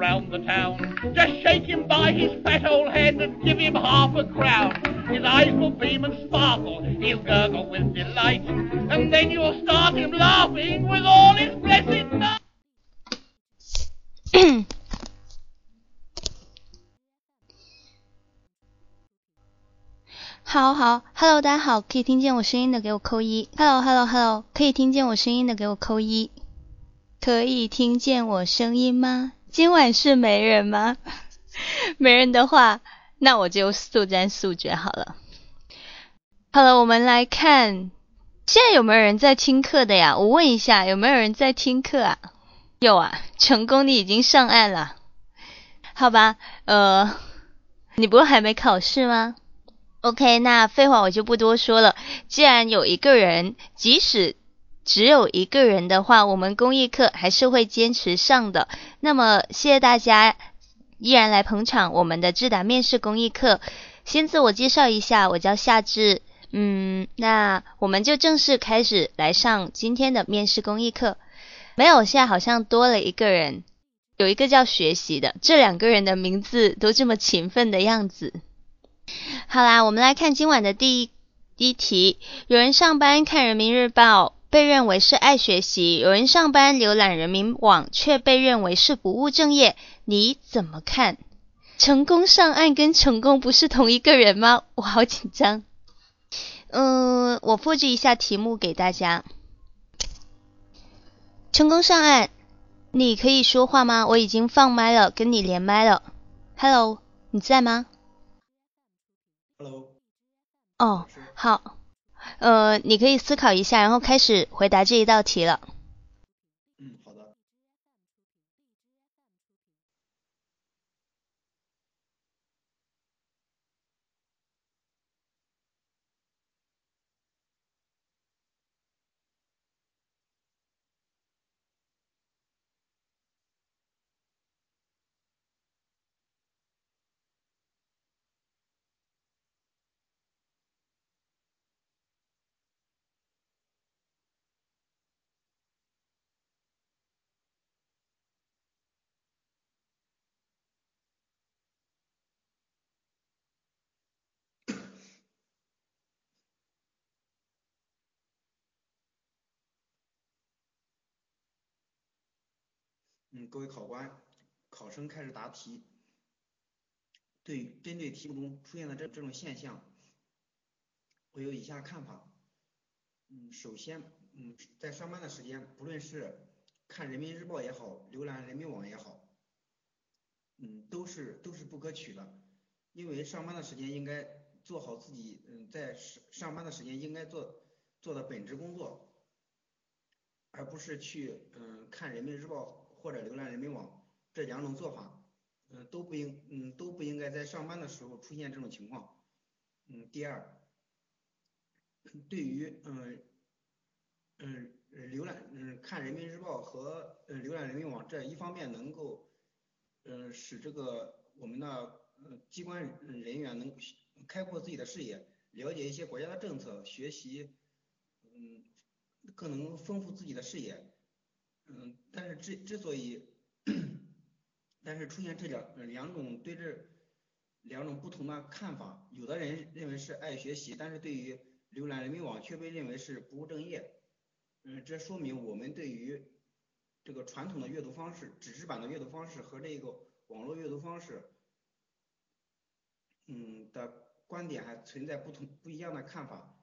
round the town, just shake him by his fat old head and give him half a crown. His eyes will beam and sparkle, he'll gurgle with delight, and then you'll start him laughing with all his blessed might. 好好，Hello，大家好，可以听见我声音的给我扣一。Hello，Hello，Hello，可以听见我声音的给我扣一。可以听见我声音吗？今晚是没人吗？没人的话，那我就速战速决好了。好了，我们来看，现在有没有人在听课的呀？我问一下，有没有人在听课啊？有啊，成功，你已经上岸了。好吧，呃，你不是还没考试吗？OK，那废话我就不多说了。既然有一个人，即使只有一个人的话，我们公益课还是会坚持上的。那么谢谢大家依然来捧场我们的智达面试公益课。先自我介绍一下，我叫夏至。嗯，那我们就正式开始来上今天的面试公益课。没有，现在好像多了一个人，有一个叫学习的，这两个人的名字都这么勤奋的样子。好啦，我们来看今晚的第一第一题。有人上班看人民日报，被认为是爱学习；有人上班浏览人民网，却被认为是不务正业。你怎么看？成功上岸跟成功不是同一个人吗？我好紧张。嗯，我复制一下题目给大家。成功上岸，你可以说话吗？我已经放麦了，跟你连麦了。Hello，你在吗？Hello。哦，好，呃，你可以思考一下，然后开始回答这一道题了。嗯，各位考官，考生开始答题。对，针对题目中出现的这这种现象，我有以下看法。嗯，首先，嗯，在上班的时间，不论是看人民日报也好，浏览人民网也好，嗯，都是都是不可取的。因为上班的时间应该做好自己，嗯，在上上班的时间应该做做的本职工作，而不是去嗯看人民日报。或者浏览人民网这两种做法，嗯，都不应，嗯，都不应该在上班的时候出现这种情况。嗯，第二，对于，嗯，嗯，浏览，嗯，看人民日报和嗯浏览人民网这一方面能够，嗯，使这个我们的机关人员能开阔自己的视野，了解一些国家的政策，学习，嗯，更能丰富自己的视野。嗯，但是之之所以，但是出现这两两种对这两种不同的看法，有的人认为是爱学习，但是对于浏览人民网却被认为是不务正业。嗯，这说明我们对于这个传统的阅读方式，纸质版的阅读方式和这个网络阅读方式，嗯的观点还存在不同不一样的看法。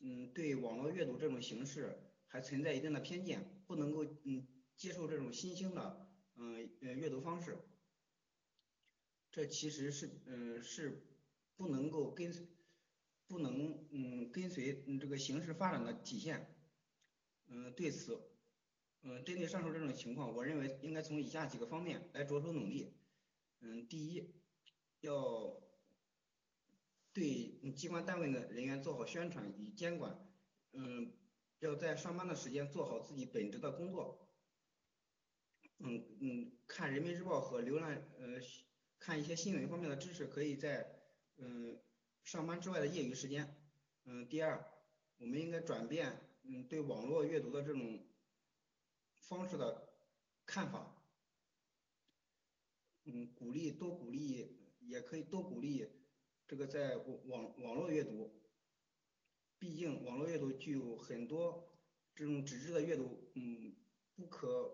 嗯，对网络阅读这种形式。还存在一定的偏见，不能够嗯接受这种新兴的嗯呃阅读方式，这其实是嗯是不能够跟不能嗯跟随这个形势发展的体现，嗯对此嗯针对上述这种情况，我认为应该从以下几个方面来着手努力，嗯第一要对机关单位的人员做好宣传与监管，嗯。要在上班的时间做好自己本职的工作，嗯嗯，看人民日报和浏览呃看一些新闻方面的知识，可以在嗯上班之外的业余时间。嗯，第二，我们应该转变嗯对网络阅读的这种方式的看法。嗯，鼓励多鼓励，也可以多鼓励这个在网网络阅读，毕竟网络阅读具有很多这种纸质的阅读，嗯，不可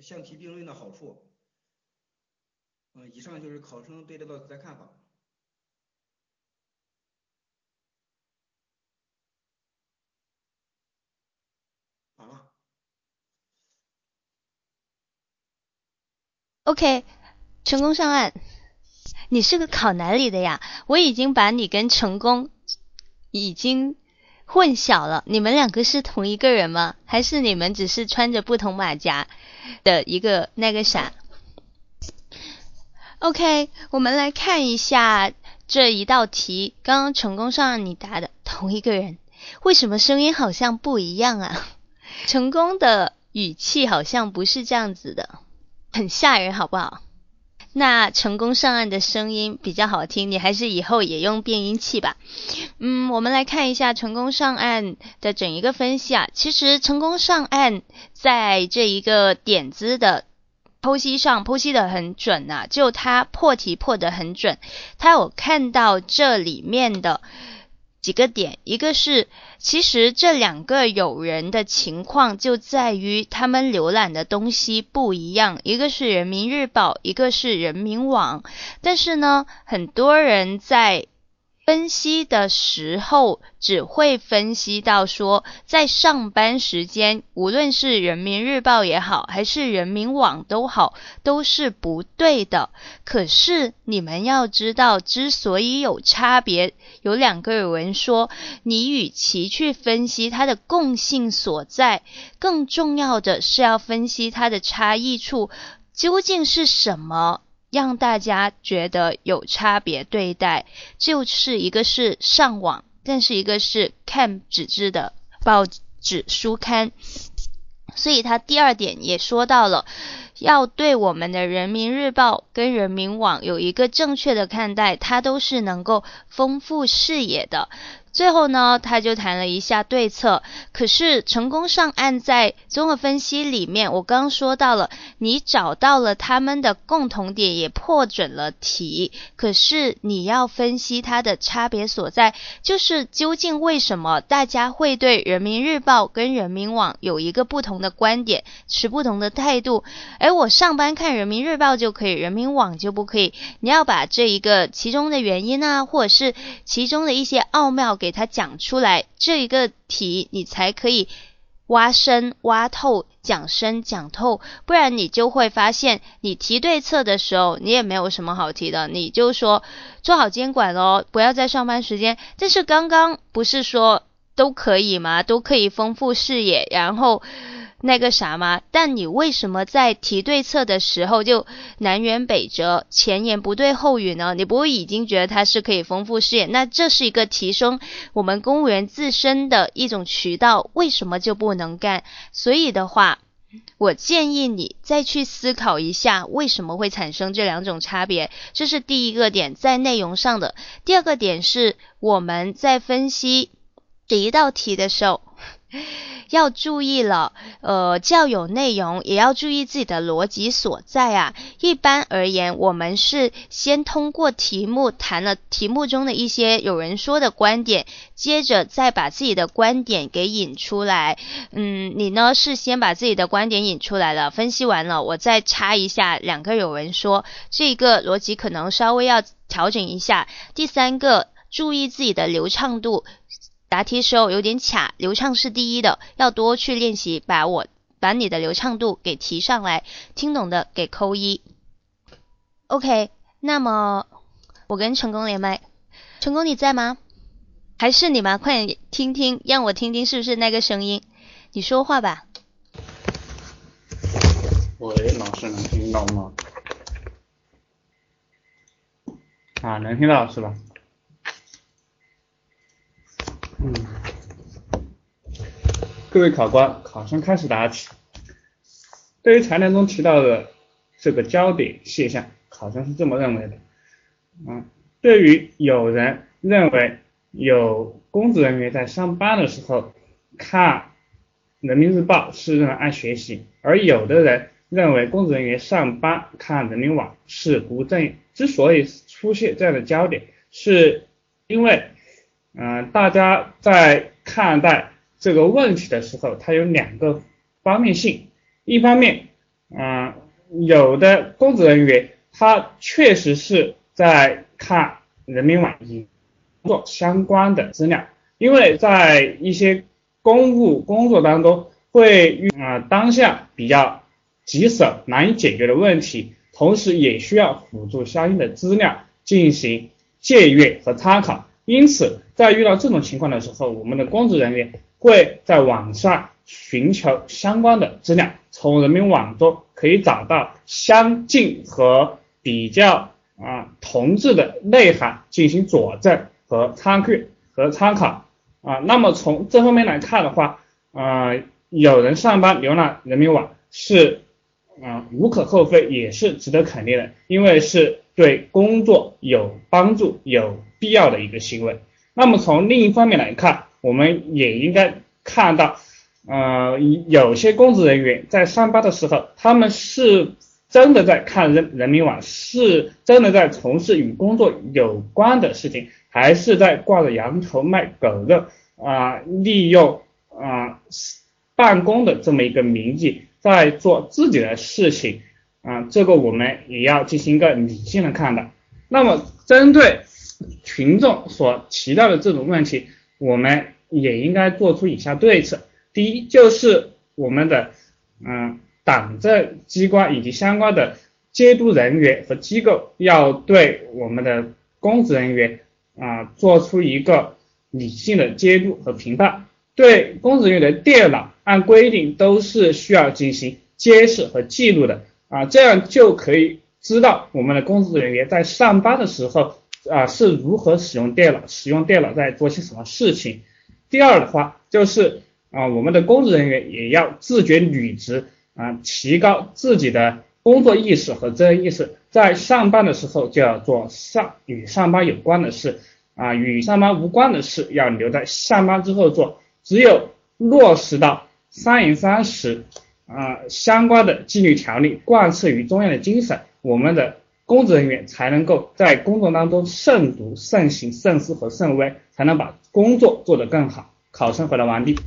相提并论的好处。嗯，以上就是考生对这道题的看法。好了。OK，成功上岸。你是个考哪里的呀？我已经把你跟成功已经混淆了。你们两个是同一个人吗？还是你们只是穿着不同马甲的一个那个啥？OK，我们来看一下这一道题。刚刚成功上你答的同一个人，为什么声音好像不一样啊？成功的语气好像不是这样子的，很吓人，好不好？那成功上岸的声音比较好听，你还是以后也用变音器吧。嗯，我们来看一下成功上岸的整一个分析啊。其实成功上岸在这一个点子的。剖析上剖析的很准呐，就他破题破得很准，他有看到这里面的几个点，一个是其实这两个友人的情况就在于他们浏览的东西不一样，一个是人民日报，一个是人民网，但是呢，很多人在。分析的时候只会分析到说，在上班时间，无论是人民日报也好，还是人民网都好，都是不对的。可是你们要知道，之所以有差别，有两个人说，你与其去分析它的共性所在，更重要的是要分析它的差异处究竟是什么。让大家觉得有差别对待，就是一个是上网，但是一个是看纸质的报纸书刊。所以他第二点也说到了，要对我们的人民日报跟人民网有一个正确的看待，它都是能够丰富视野的。最后呢，他就谈了一下对策。可是成功上岸在综合分析里面，我刚刚说到了，你找到了他们的共同点，也破准了题。可是你要分析它的差别所在，就是究竟为什么大家会对人民日报跟人民网有一个不同的观点，持不同的态度？而我上班看人民日报就可以，人民网就不可以。你要把这一个其中的原因啊，或者是其中的一些奥妙给。给他讲出来，这一个题你才可以挖深、挖透、讲深、讲透，不然你就会发现，你提对策的时候，你也没有什么好提的，你就说做好监管哦，不要在上班时间。但是刚刚不是说都可以吗？都可以丰富视野，然后。那个啥吗？但你为什么在提对策的时候就南辕北辙，前言不对后语呢？你不会已经觉得它是可以丰富视野？那这是一个提升我们公务员自身的一种渠道，为什么就不能干？所以的话，我建议你再去思考一下，为什么会产生这两种差别？这是第一个点，在内容上的。第二个点是我们在分析第一道题的时候。要注意了，呃，教有内容，也要注意自己的逻辑所在啊。一般而言，我们是先通过题目谈了题目中的一些有人说的观点，接着再把自己的观点给引出来。嗯，你呢是先把自己的观点引出来了，分析完了，我再插一下两个有人说，这个逻辑可能稍微要调整一下。第三个，注意自己的流畅度。答题时候有点卡，流畅是第一的，要多去练习，把我把你的流畅度给提上来，听懂的给扣一。OK，那么我跟成功连麦，成功你在吗？还是你吗？快点听听，让我听听是不是那个声音，你说话吧。喂，老师能听到吗？啊，能听到是吧？嗯，各位考官，考生开始答题。对于材料中提到的这个焦点现象，考生是这么认为的。嗯，对于有人认为有公职人员在上班的时候看人民日报是用来爱学习，而有的人认为公职人员上班看人民网是不正。之所以出现这样的焦点，是因为，嗯，大家在看待这个问题的时候，它有两个方面性。一方面，嗯，有的公职人员他确实是在看人民网工作相关的资料，因为在一些公务工作当中会遇啊当下比较棘手难以解决的问题。同时也需要辅助相应的资料进行借阅和参考，因此在遇到这种情况的时候，我们的公职人员会在网上寻求相关的资料，从人民网中可以找到相近和比较啊同质的内涵进行佐证和参考和参考啊。那么从这方面来看的话，啊，有人上班浏览人民网是。啊，无可厚非，也是值得肯定的，因为是对工作有帮助、有必要的一个行为。那么从另一方面来看，我们也应该看到，呃，有些公职人员在上班的时候，他们是真的在看人人民网，是真的在从事与工作有关的事情，还是在挂着羊头卖狗肉啊，利用啊办公的这么一个名义。在做自己的事情啊，这个我们也要进行一个理性的看待。那么，针对群众所提到的这种问题，我们也应该做出以下对策。第一，就是我们的嗯党政机关以及相关的监督人员和机构，要对我们的公职人员啊做出一个理性的监督和评判。对公职人员的电脑。按规定都是需要进行监视和记录的啊，这样就可以知道我们的公职人员在上班的时候啊是如何使用电脑，使用电脑在做些什么事情。第二的话就是啊，我们的公职人员也要自觉履职啊，提高自己的工作意识和责任意识，在上班的时候就要做上与上班有关的事啊，与上班无关的事要留在下班之后做。只有落实到。三严三实啊，相关的纪律条例贯彻于中央的精神，我们的公职人员才能够在工作当中慎独、慎行、慎思和慎微，才能把工作做得更好。考生回答完毕。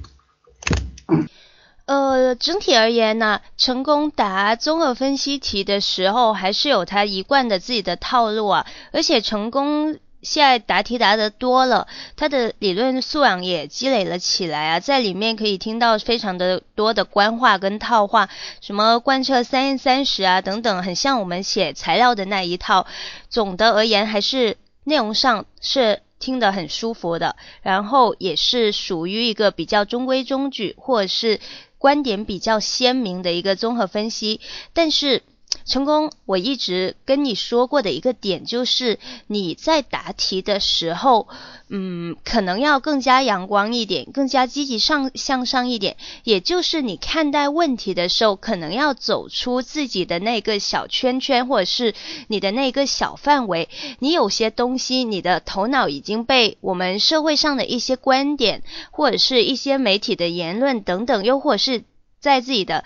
呃，整体而言呢，成功答综合分析题的时候，还是有他一贯的自己的套路啊，而且成功。现在答题答得多了，他的理论素养也积累了起来啊，在里面可以听到非常的多的官话跟套话，什么贯彻三三十啊等等，很像我们写材料的那一套。总的而言，还是内容上是听得很舒服的，然后也是属于一个比较中规中矩，或者是观点比较鲜明的一个综合分析，但是。成功，我一直跟你说过的一个点就是，你在答题的时候，嗯，可能要更加阳光一点，更加积极上向上一点。也就是你看待问题的时候，可能要走出自己的那个小圈圈，或者是你的那个小范围。你有些东西，你的头脑已经被我们社会上的一些观点，或者是一些媒体的言论等等，又或者是在自己的。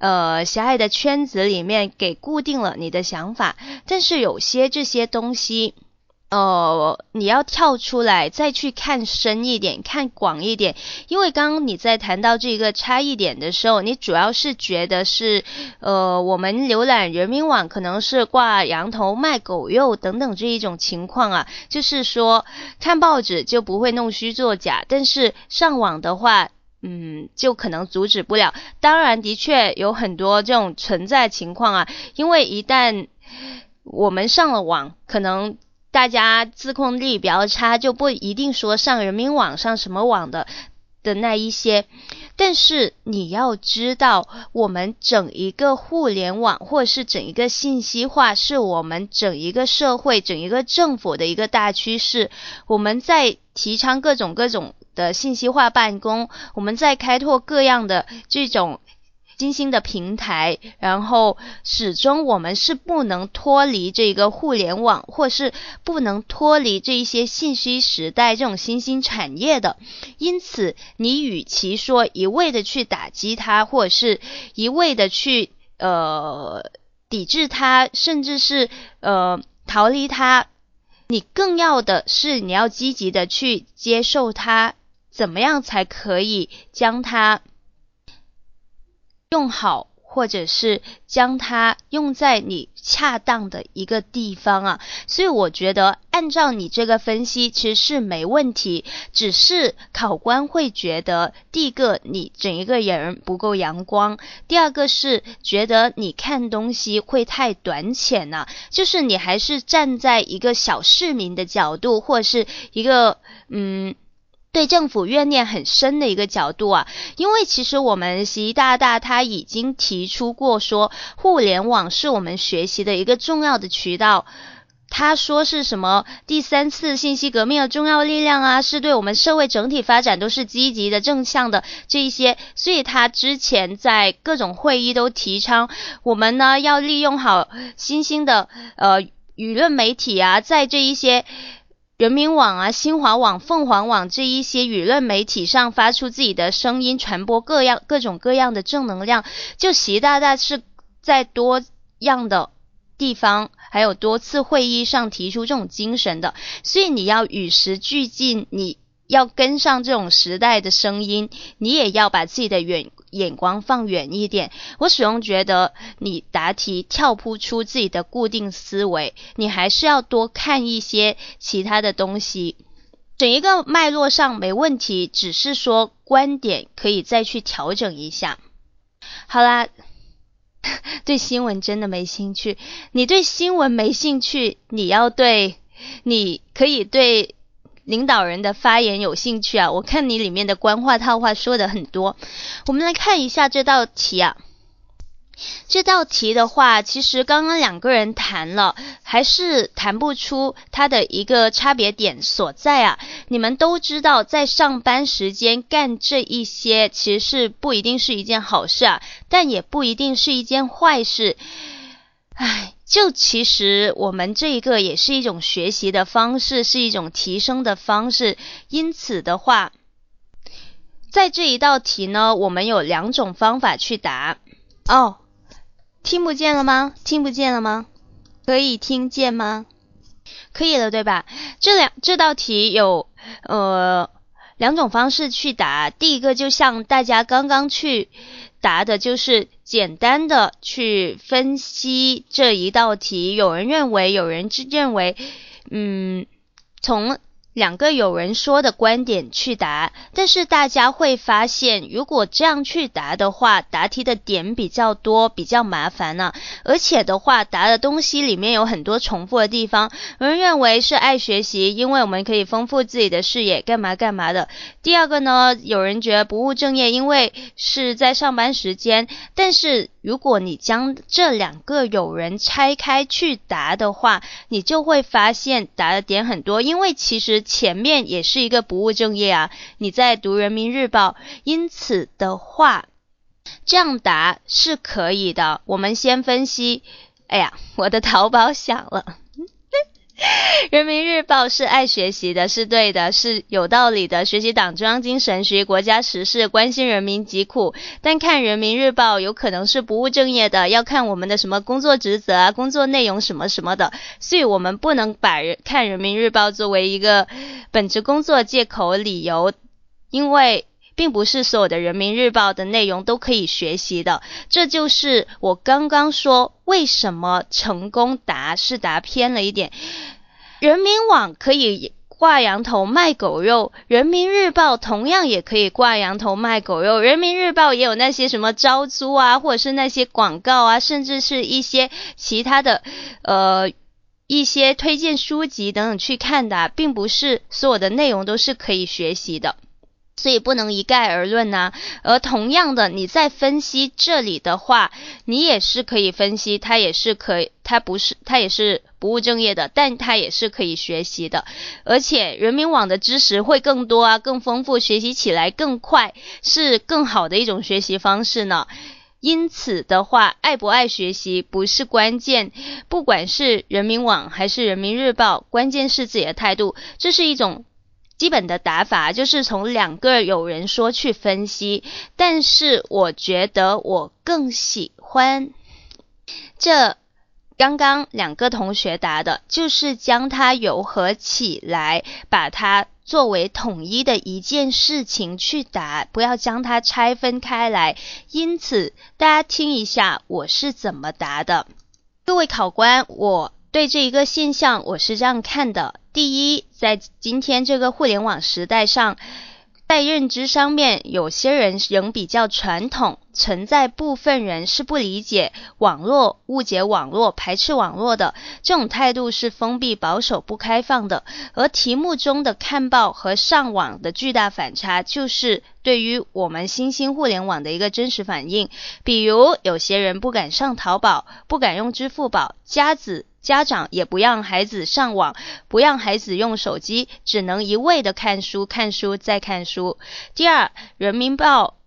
呃，狭隘的圈子里面给固定了你的想法，但是有些这些东西，呃，你要跳出来再去看深一点，看广一点。因为刚刚你在谈到这个差异点的时候，你主要是觉得是，呃，我们浏览人民网可能是挂羊头卖狗肉等等这一种情况啊，就是说看报纸就不会弄虚作假，但是上网的话。嗯，就可能阻止不了。当然，的确有很多这种存在情况啊。因为一旦我们上了网，可能大家自控力比较差，就不一定说上人民网上什么网的的那一些。但是你要知道，我们整一个互联网，或是整一个信息化，是我们整一个社会、整一个政府的一个大趋势。我们在提倡各种各种。的信息化办公，我们在开拓各样的这种新兴的平台，然后始终我们是不能脱离这个互联网，或是不能脱离这一些信息时代这种新兴产业的。因此，你与其说一味的去打击它，或者是一味的去。呃抵制它，甚至是呃逃离它。你更要的是你要积极的去接受它，怎么样才可以将它用好？或者是将它用在你恰当的一个地方啊，所以我觉得按照你这个分析其实是没问题，只是考官会觉得第一个你整一个人不够阳光，第二个是觉得你看东西会太短浅了，就是你还是站在一个小市民的角度，或者是一个嗯。对政府怨念很深的一个角度啊，因为其实我们习大大他已经提出过说，互联网是我们学习的一个重要的渠道。他说是什么第三次信息革命的重要力量啊，是对我们社会整体发展都是积极的正向的这一些。所以他之前在各种会议都提倡，我们呢要利用好新兴的呃舆论媒体啊，在这一些。人民网啊、新华网、凤凰网这一些舆论媒体上发出自己的声音，传播各样各种各样的正能量。就习大大是在多样的地方，还有多次会议上提出这种精神的，所以你要与时俱进，你要跟上这种时代的声音，你也要把自己的远。眼光放远一点，我始终觉得你答题跳不出自己的固定思维，你还是要多看一些其他的东西。整一个脉络上没问题，只是说观点可以再去调整一下。好啦，对新闻真的没兴趣，你对新闻没兴趣，你要对，你可以对。领导人的发言有兴趣啊？我看你里面的官话套话说的很多。我们来看一下这道题啊。这道题的话，其实刚刚两个人谈了，还是谈不出它的一个差别点所在啊。你们都知道，在上班时间干这一些，其实是不一定是一件好事啊，但也不一定是一件坏事。唉。就其实我们这一个也是一种学习的方式，是一种提升的方式。因此的话，在这一道题呢，我们有两种方法去答。哦，听不见了吗？听不见了吗？可以听见吗？可以了，对吧？这两这道题有呃两种方式去答。第一个就像大家刚刚去。答的就是简单的去分析这一道题。有人认为，有人认为，嗯，从。两个有人说的观点去答，但是大家会发现，如果这样去答的话，答题的点比较多，比较麻烦呢。而且的话，答的东西里面有很多重复的地方。有人认为是爱学习，因为我们可以丰富自己的视野，干嘛干嘛的。第二个呢，有人觉得不务正业，因为是在上班时间。但是如果你将这两个有人拆开去答的话，你就会发现答的点很多，因为其实。前面也是一个不务正业啊！你在读人民日报，因此的话，这样答是可以的。我们先分析。哎呀，我的淘宝响了。人民日报是爱学习的，是对的，是有道理的。学习党中央精神，学习国家时事，关心人民疾苦。但看人民日报有可能是不务正业的，要看我们的什么工作职责啊、工作内容什么什么的。所以我们不能把看人民日报作为一个本职工作借口理由，因为并不是所有的人民日报的内容都可以学习的。这就是我刚刚说为什么成功答是答偏了一点。人民网可以挂羊头卖狗肉，人民日报同样也可以挂羊头卖狗肉。人民日报也有那些什么招租啊，或者是那些广告啊，甚至是一些其他的，呃，一些推荐书籍等等去看的，并不是所有的内容都是可以学习的。所以不能一概而论呐。而同样的，你在分析这里的话，你也是可以分析，它也是可以，它不是，它也是不务正业的，但它也是可以学习的。而且人民网的知识会更多啊，更丰富，学习起来更快，是更好的一种学习方式呢。因此的话，爱不爱学习不是关键，不管是人民网还是人民日报，关键是自己的态度，这是一种。基本的打法就是从两个有人说去分析，但是我觉得我更喜欢这刚刚两个同学答的，就是将它糅合起来，把它作为统一的一件事情去答，不要将它拆分开来。因此，大家听一下我是怎么答的。各位考官，我对这一个现象我是这样看的：第一，在今天这个互联网时代上。在认知上面，有些人仍比较传统，存在部分人是不理解网络、误解网络、排斥网络的这种态度是封闭、保守、不开放的。而题目中的看报和上网的巨大反差，就是对于我们新兴互联网的一个真实反应。比如，有些人不敢上淘宝，不敢用支付宝，家子。家长也不让孩子上网，不让孩子用手机，只能一味的看书、看书再看书。第二，人民报。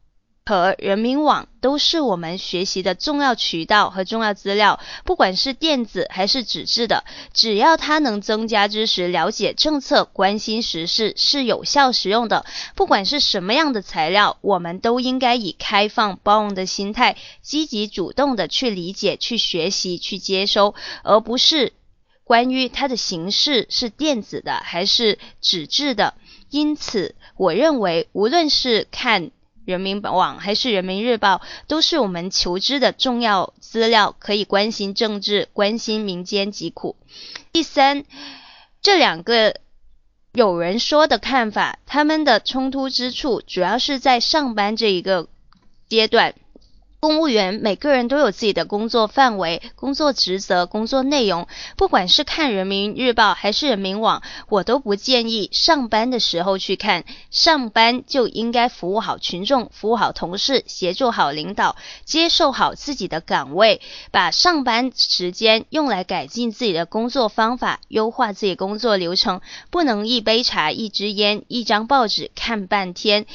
和人民网都是我们学习的重要渠道和重要资料，不管是电子还是纸质的，只要它能增加知识、了解政策、关心时事，是有效实用的。不管是什么样的材料，我们都应该以开放包容的心态，积极主动的去理解、去学习、去接收，而不是关于它的形式是电子的还是纸质的。因此，我认为无论是看。人民网还是人民日报，都是我们求知的重要资料，可以关心政治，关心民间疾苦。第三，这两个有人说的看法，他们的冲突之处，主要是在上班这一个阶段。公务员每个人都有自己的工作范围、工作职责、工作内容。不管是看人民日报还是人民网，我都不建议上班的时候去看。上班就应该服务好群众、服务好同事、协助好领导、接受好自己的岗位，把上班时间用来改进自己的工作方法、优化自己工作流程。不能一杯茶、一支烟、一张报纸看半天。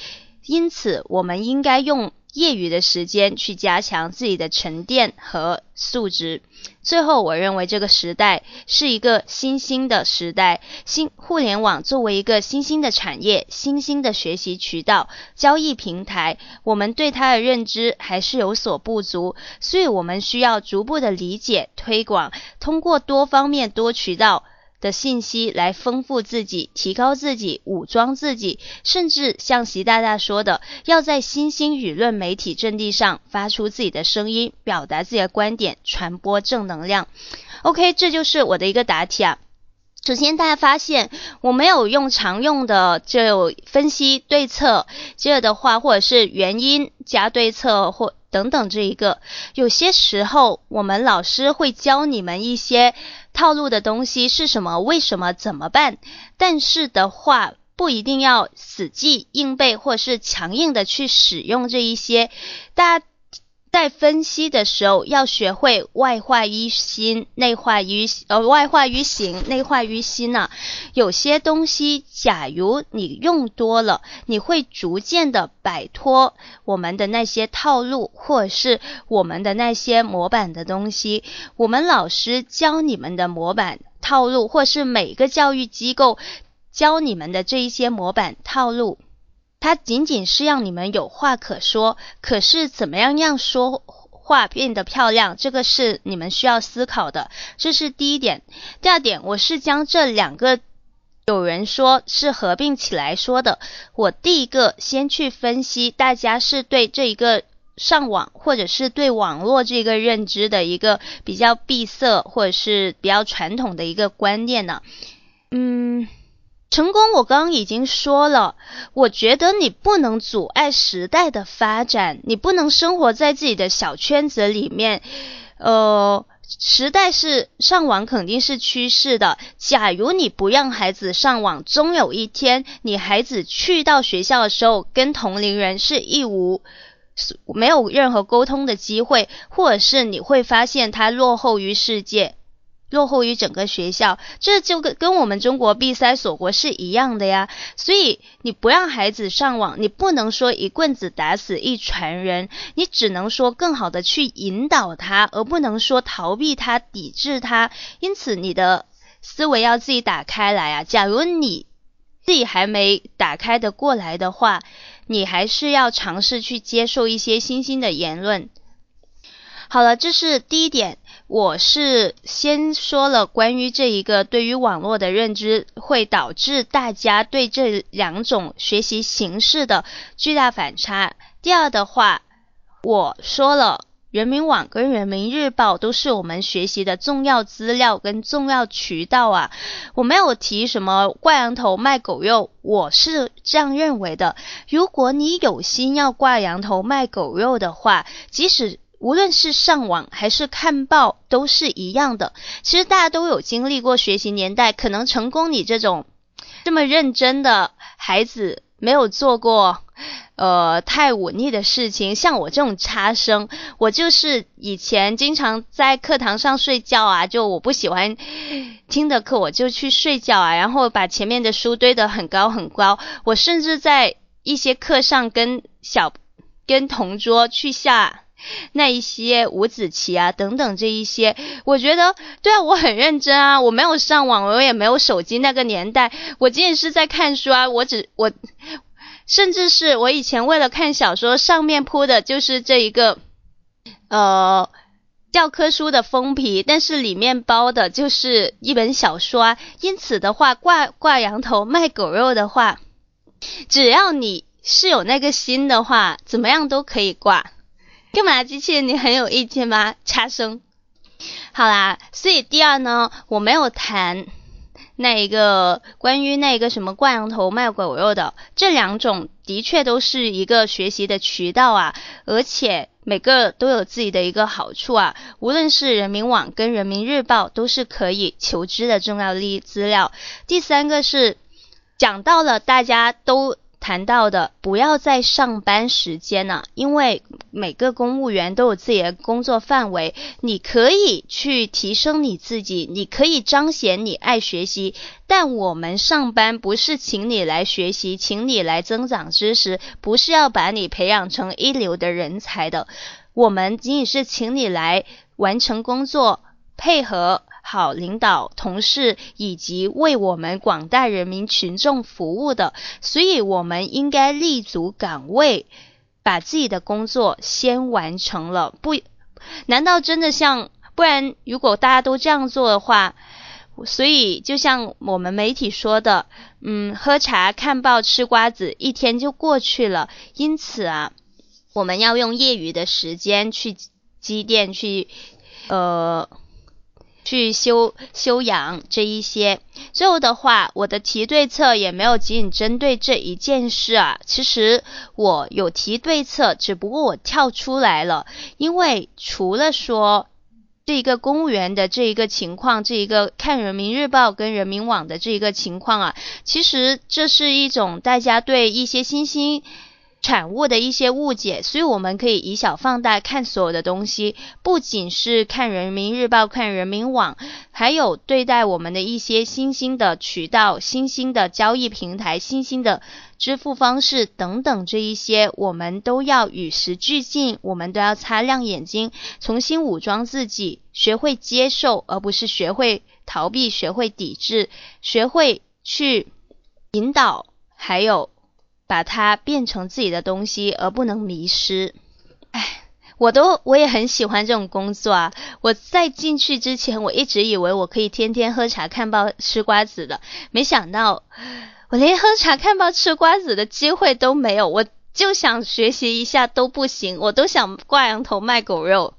因此，我们应该用。业余的时间去加强自己的沉淀和素质。最后，我认为这个时代是一个新兴的时代，新互联网作为一个新兴的产业、新兴的学习渠道、交易平台，我们对它的认知还是有所不足，所以我们需要逐步的理解、推广，通过多方面、多渠道。的信息来丰富自己、提高自己、武装自己，甚至像习大大说的，要在新兴舆论媒体阵地上发出自己的声音，表达自己的观点，传播正能量。OK，这就是我的一个答题啊。首先，大家发现我没有用常用的就分析对策，接着的话，或者是原因加对策或等等这一个。有些时候，我们老师会教你们一些。套路的东西是什么？为什么？怎么办？但是的话，不一定要死记硬背，或是强硬的去使用这一些。大家在分析的时候，要学会外化于心，内化于呃外化于形，内化于心呢。有些东西，假如你用多了，你会逐渐的摆脱我们的那些套路，或者是我们的那些模板的东西。我们老师教你们的模板套路，或是每个教育机构教你们的这一些模板套路。它仅仅是让你们有话可说，可是怎么样让说话变得漂亮，这个是你们需要思考的。这是第一点。第二点，我是将这两个有人说是合并起来说的。我第一个先去分析，大家是对这一个上网或者是对网络这个认知的一个比较闭塞或者是比较传统的一个观念呢？嗯。成功，我刚刚已经说了，我觉得你不能阻碍时代的发展，你不能生活在自己的小圈子里面。呃，时代是上网肯定是趋势的。假如你不让孩子上网，终有一天，你孩子去到学校的时候，跟同龄人是一无没有任何沟通的机会，或者是你会发现他落后于世界。落后于整个学校，这就跟跟我们中国闭塞锁国是一样的呀。所以你不让孩子上网，你不能说一棍子打死一船人，你只能说更好的去引导他，而不能说逃避他、抵制他。因此，你的思维要自己打开来啊。假如你自己还没打开的过来的话，你还是要尝试去接受一些新兴的言论。好了，这是第一点。我是先说了关于这一个对于网络的认知，会导致大家对这两种学习形式的巨大反差。第二的话，我说了。人民网跟人民日报都是我们学习的重要资料跟重要渠道啊！我没有提什么挂羊头卖狗肉，我是这样认为的。如果你有心要挂羊头卖狗肉的话，即使无论是上网还是看报，都是一样的。其实大家都有经历过学习年代，可能成功你这种这么认真的孩子没有做过。呃，太忤逆的事情，像我这种差生，我就是以前经常在课堂上睡觉啊，就我不喜欢听的课，我就去睡觉啊，然后把前面的书堆得很高很高，我甚至在一些课上跟小跟同桌去下 那一些五子棋啊等等这一些，我觉得对啊，我很认真啊，我没有上网，我也没有手机，那个年代我仅仅是在看书啊，我只我。甚至是我以前为了看小说，上面铺的就是这一个，呃，教科书的封皮，但是里面包的就是一本小说啊。因此的话，挂挂羊头卖狗肉的话，只要你是有那个心的话，怎么样都可以挂。干嘛机器人？你很有意见吗？插声。好啦，所以第二呢，我没有谈。那一个关于那个什么挂羊头卖狗肉的，这两种的确都是一个学习的渠道啊，而且每个都有自己的一个好处啊。无论是人民网跟人民日报，都是可以求知的重要利益资料。第三个是讲到了大家都。谈到的，不要在上班时间呢，因为每个公务员都有自己的工作范围，你可以去提升你自己，你可以彰显你爱学习，但我们上班不是请你来学习，请你来增长知识，不是要把你培养成一流的人才的，我们仅仅是请你来完成工作，配合。好领导、同事以及为我们广大人民群众服务的，所以我们应该立足岗位，把自己的工作先完成了。不，难道真的像？不然，如果大家都这样做的话，所以就像我们媒体说的，嗯，喝茶、看报、吃瓜子，一天就过去了。因此啊，我们要用业余的时间去积淀，去呃。去修修养这一些，最后的话，我的提对策也没有仅仅针对这一件事啊。其实我有提对策，只不过我跳出来了，因为除了说这一个公务员的这一个情况，这一个看人民日报跟人民网的这一个情况啊，其实这是一种大家对一些新兴。产物的一些误解，所以我们可以以小放大看所有的东西，不仅是看人民日报、看人民网，还有对待我们的一些新兴的渠道、新兴的交易平台、新兴的支付方式等等这一些，我们都要与时俱进，我们都要擦亮眼睛，重新武装自己，学会接受，而不是学会逃避，学会抵制，学会去引导，还有。把它变成自己的东西，而不能迷失。哎，我都我也很喜欢这种工作啊！我在进去之前，我一直以为我可以天天喝茶看报吃瓜子的，没想到我连喝茶看报吃瓜子的机会都没有。我就想学习一下都不行，我都想挂羊头卖狗肉，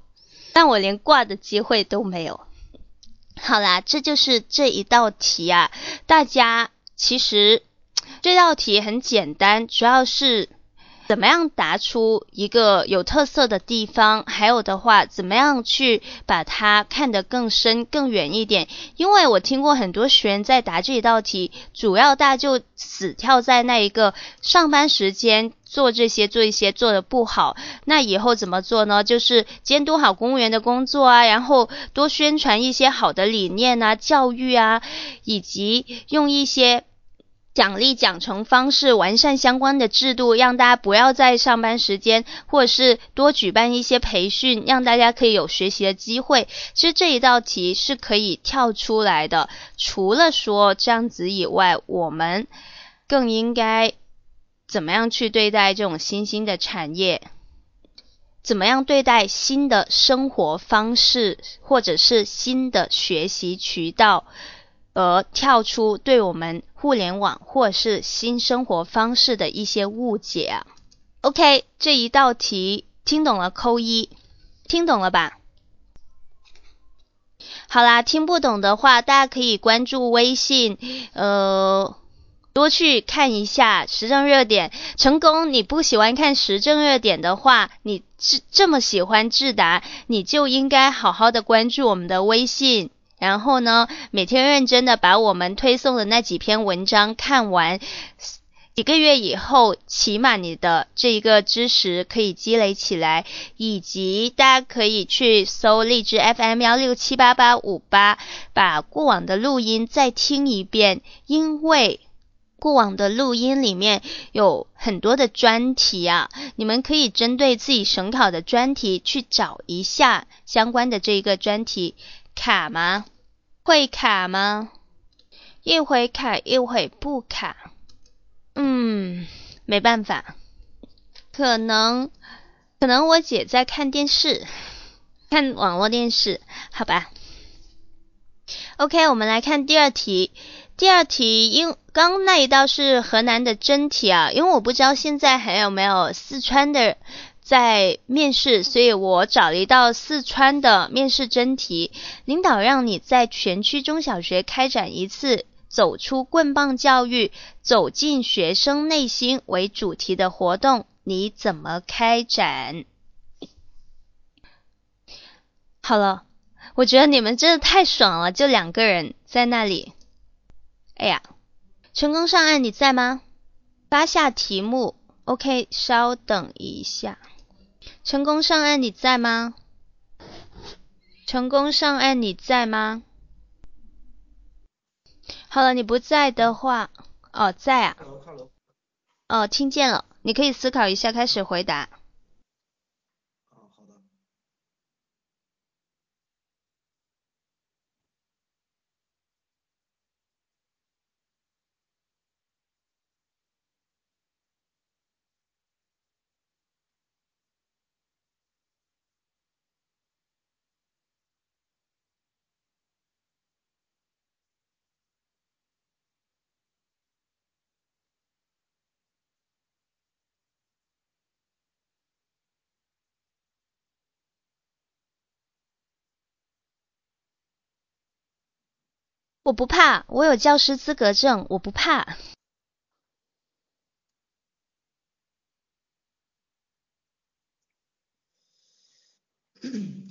但我连挂的机会都没有。好啦，这就是这一道题啊！大家其实。这道题很简单，主要是怎么样答出一个有特色的地方，还有的话，怎么样去把它看得更深、更远一点。因为我听过很多学员在答这一道题，主要大家就死跳在那一个上班时间做这些、做一些做的不好，那以后怎么做呢？就是监督好公务员的工作啊，然后多宣传一些好的理念啊、教育啊，以及用一些。奖励奖惩方式，完善相关的制度，让大家不要在上班时间，或者是多举办一些培训，让大家可以有学习的机会。其实这一道题是可以跳出来的。除了说这样子以外，我们更应该怎么样去对待这种新兴的产业？怎么样对待新的生活方式，或者是新的学习渠道，而跳出对我们互联网或是新生活方式的一些误解啊？OK，这一道题听懂了扣一，听懂了吧？好啦，听不懂的话，大家可以关注微信，呃。多去看一下时政热点。成功，你不喜欢看时政热点的话，你这这么喜欢智达，你就应该好好的关注我们的微信，然后呢，每天认真的把我们推送的那几篇文章看完。几个月以后，起码你的这一个知识可以积累起来，以及大家可以去搜荔枝 FM 幺六七八八五八，把过往的录音再听一遍，因为。过往的录音里面有很多的专题啊，你们可以针对自己省考的专题去找一下相关的这一个专题。卡吗？会卡吗？一会卡一会不卡。嗯，没办法，可能可能我姐在看电视，看网络电视，好吧。OK，我们来看第二题。第二题，因刚那一道是河南的真题啊，因为我不知道现在还有没有四川的在面试，所以我找了一道四川的面试真题。领导让你在全区中小学开展一次走出棍棒教育、走进学生内心为主题的活动，你怎么开展？好了，我觉得你们真的太爽了，就两个人在那里。哎呀，成功上岸，你在吗？发下题目，OK，稍等一下。成功上岸，你在吗？成功上岸，你在吗？好了，你不在的话，哦，在啊。哦，听见了，你可以思考一下，开始回答。我不怕，我有教师资格证，我不怕。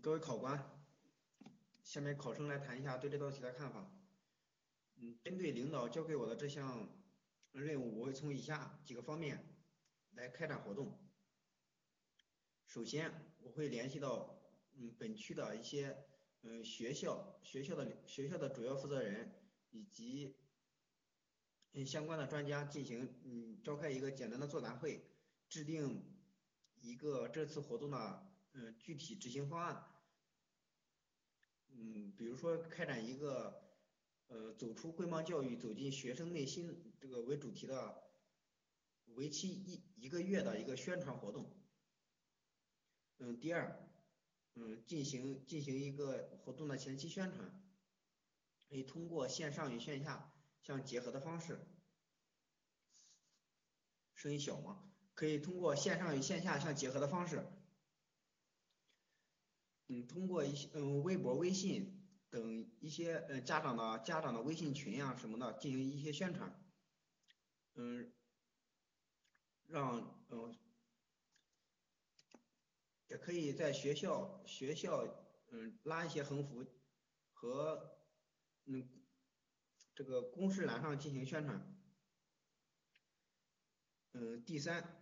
各位考官，下面考生来谈一下对这道题的看法。嗯，针对领导交给我的这项任务，我会从以下几个方面来开展活动。首先，我会联系到嗯本区的一些嗯学校、学校的学校的主要负责人以及嗯相关的专家进行嗯召开一个简单的座谈会，制定一个这次活动的。嗯，具体执行方案，嗯，比如说开展一个呃走出棍棒教育，走进学生内心这个为主题的为期一一个月的一个宣传活动。嗯，第二，嗯，进行进行一个活动的前期宣传，可以通过线上与线下相结合的方式。声音小吗？可以通过线上与线下相结合的方式。嗯，通过一些嗯微博、微信等一些呃家长的家长的微信群呀什么的进行一些宣传，嗯，让嗯也可以在学校学校嗯拉一些横幅和嗯这个公示栏上进行宣传。嗯，第三。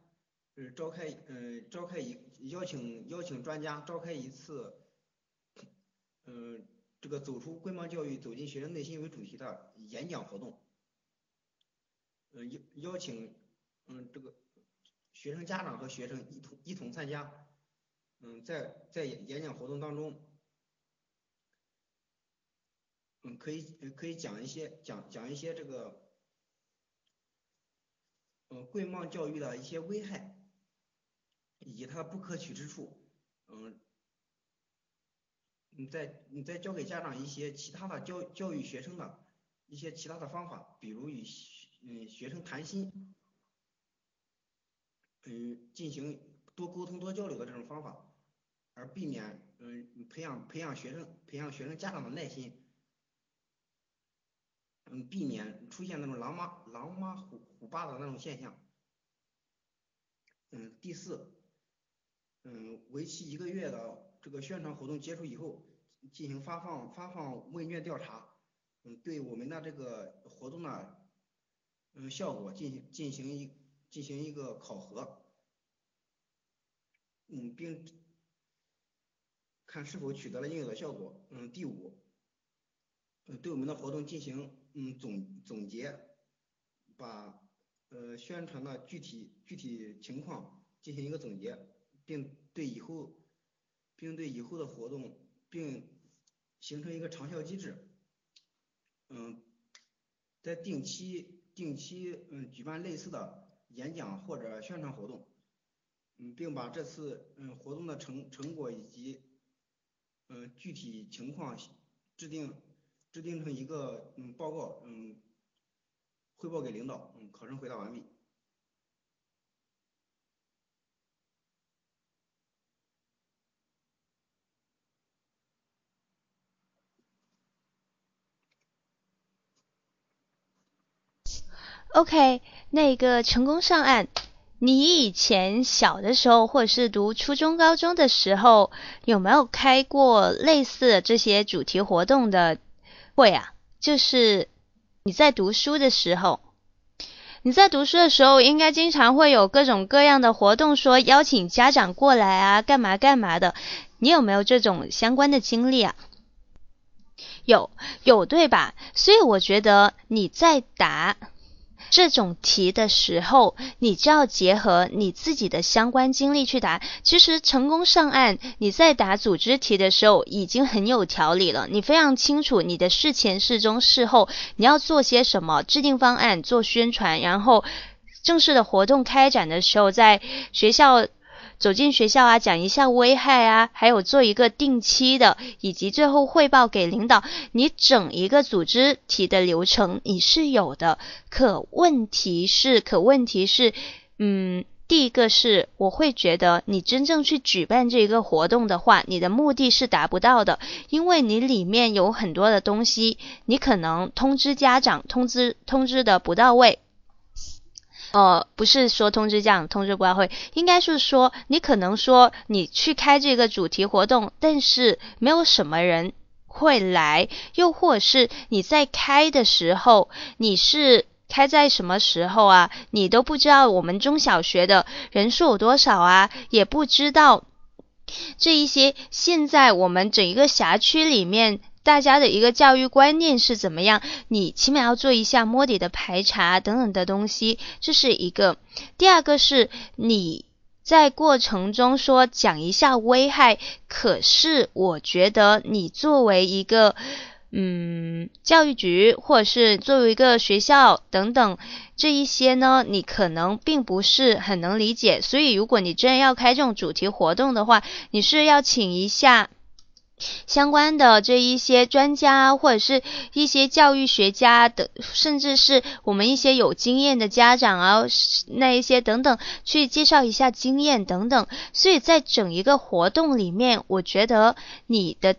嗯，召开嗯召开一邀请邀请专家召开一次，嗯这个走出棍棒教育走进学生内心为主题的演讲活动，嗯邀邀请嗯，这个学生家长和学生一同一同参加，嗯，在在演讲活动当中，嗯，可以可以讲一些讲讲一些这个，嗯，贵盲教育的一些危害，以及它不可取之处，嗯，你再你再教给家长一些其他的教教育学生的一些其他的方法，比如与嗯学生谈心。嗯，进行多沟通、多交流的这种方法，而避免嗯培养培养学生、培养学生家长的耐心，嗯，避免出现那种狼妈狼妈虎虎爸的那种现象。嗯，第四，嗯，为期一个月的这个宣传活动结束以后，进行发放发放问卷调查，嗯，对我们的这个活动的嗯效果进行进行一。进行一个考核，嗯，并看是否取得了应有的效果。嗯，第五，嗯，对我们的活动进行嗯总总结，把呃宣传的具体具体情况进行一个总结，并对以后并对以后的活动并形成一个长效机制。嗯，在定期定期嗯举办类似的。演讲或者宣传活动，嗯，并把这次嗯活动的成成果以及嗯具体情况制定制定成一个嗯报告嗯汇报给领导嗯考生回答完毕。OK，那个成功上岸，你以前小的时候，或者是读初中、高中的时候，有没有开过类似这些主题活动的会啊？就是你在读书的时候，你在读书的时候，应该经常会有各种各样的活动，说邀请家长过来啊，干嘛干嘛的。你有没有这种相关的经历啊？有，有对吧？所以我觉得你在答。这种题的时候，你就要结合你自己的相关经历去答。其实成功上岸，你在答组织题的时候已经很有条理了，你非常清楚你的事前、事中、事后你要做些什么，制定方案、做宣传，然后正式的活动开展的时候，在学校。走进学校啊，讲一下危害啊，还有做一个定期的，以及最后汇报给领导。你整一个组织体的流程你是有的，可问题是，可问题是，嗯，第一个是我会觉得你真正去举办这个活动的话，你的目的是达不到的，因为你里面有很多的东西，你可能通知家长，通知通知的不到位。呃，不是说通知这样通知不会，应该是说你可能说你去开这个主题活动，但是没有什么人会来，又或是你在开的时候，你是开在什么时候啊？你都不知道我们中小学的人数有多少啊，也不知道这一些现在我们整一个辖区里面。大家的一个教育观念是怎么样？你起码要做一下摸底的排查等等的东西，这是一个。第二个是你在过程中说讲一下危害，可是我觉得你作为一个嗯教育局或者是作为一个学校等等这一些呢，你可能并不是很能理解。所以如果你真的要开这种主题活动的话，你是要请一下。相关的这一些专家或者是一些教育学家的，甚至是我们一些有经验的家长啊，那一些等等，去介绍一下经验等等。所以在整一个活动里面，我觉得你的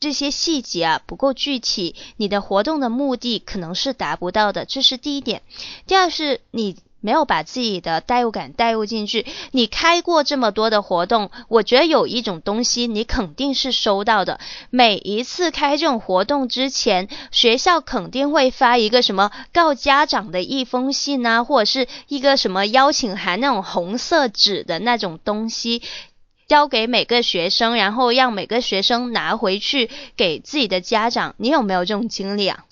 这些细节啊不够具体，你的活动的目的可能是达不到的，这是第一点。第二是你。没有把自己的代入感带入进去。你开过这么多的活动，我觉得有一种东西你肯定是收到的。每一次开这种活动之前，学校肯定会发一个什么告家长的一封信啊，或者是一个什么邀请函那种红色纸的那种东西，交给每个学生，然后让每个学生拿回去给自己的家长。你有没有这种经历啊？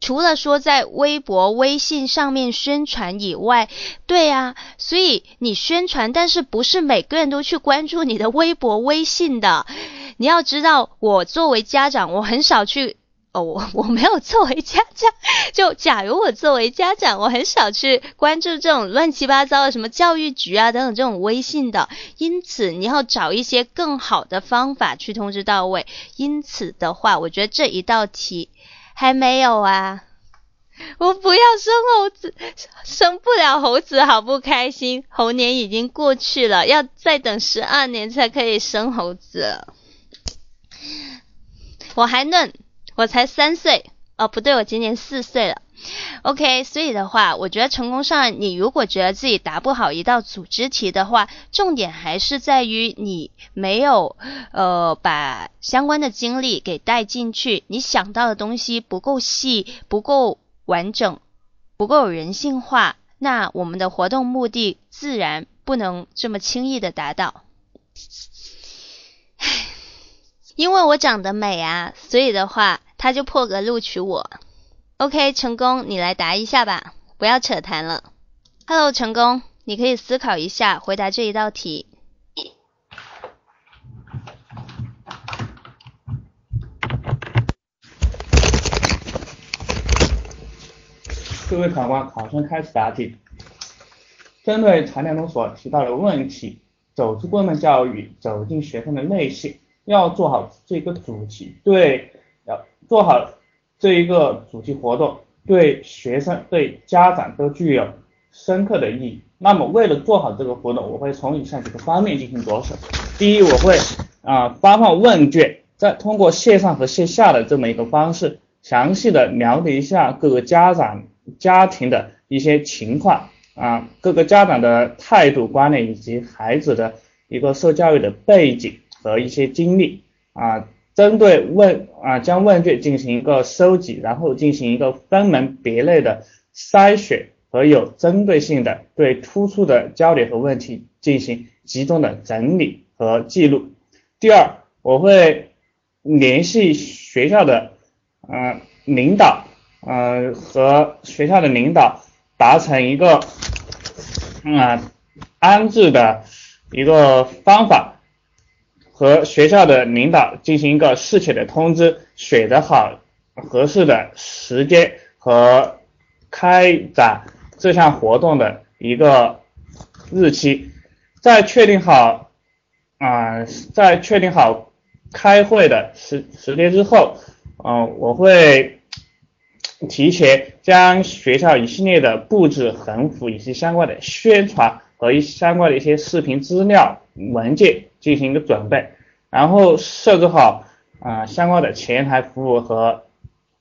除了说在微博、微信上面宣传以外，对啊，所以你宣传，但是不是每个人都去关注你的微博、微信的？你要知道，我作为家长，我很少去。哦，我 我没有作为家长，就假如我作为家长，我很少去关注这种乱七八糟的什么教育局啊等等这种微信的。因此，你要找一些更好的方法去通知到位。因此的话，我觉得这一道题还没有啊。我不要生猴子，生不了猴子，好不开心。猴年已经过去了，要再等十二年才可以生猴子。我还嫩。我才三岁哦，不对，我今年四岁了。OK，所以的话，我觉得成功上，你如果觉得自己答不好一道组织题的话，重点还是在于你没有呃把相关的经历给带进去，你想到的东西不够细、不够完整、不够人性化，那我们的活动目的自然不能这么轻易的达到。唉，因为我长得美啊，所以的话。他就破格录取我，OK，成功，你来答一下吧，不要扯谈了。Hello，成功，你可以思考一下，回答这一道题。各位考官，考生开始答题。针对材料中所提到的问题，走出棍棒教育，走进学生的内心，要做好这个主题，对。要做好这一个主题活动，对学生、对家长都具有深刻的意义。那么，为了做好这个活动，我会从以下几个方面进行着手。第一，我会啊发放问卷，再通过线上和线下的这么一个方式，详细的了解一下各个家长家庭的一些情况啊，各个家长的态度观念以及孩子的一个受教育的背景和一些经历啊。针对问啊，将问卷进行一个收集，然后进行一个分门别类的筛选和有针对性的对突出的焦点和问题进行集中的整理和记录。第二，我会联系学校的嗯领导，嗯和学校的领导达成一个嗯安置的一个方法。和学校的领导进行一个事前的通知，选择好合适的时间和开展这项活动的一个日期，在确定好啊，在确定好开会的时时间之后，嗯，我会提前将学校一系列的布置横幅以及相关的宣传和一相关的一些视频资料文件。进行一个准备，然后设置好啊相关的前台服务和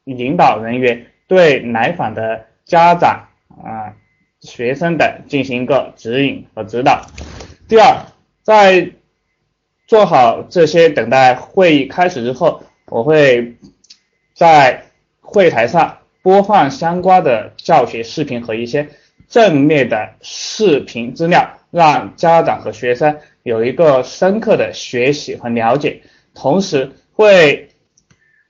引导人员对来访的家长啊学生等进行一个指引和指导。第二，在做好这些等待会议开始之后，我会在会台上播放相关的教学视频和一些正面的视频资料，让家长和学生。有一个深刻的学习和了解，同时会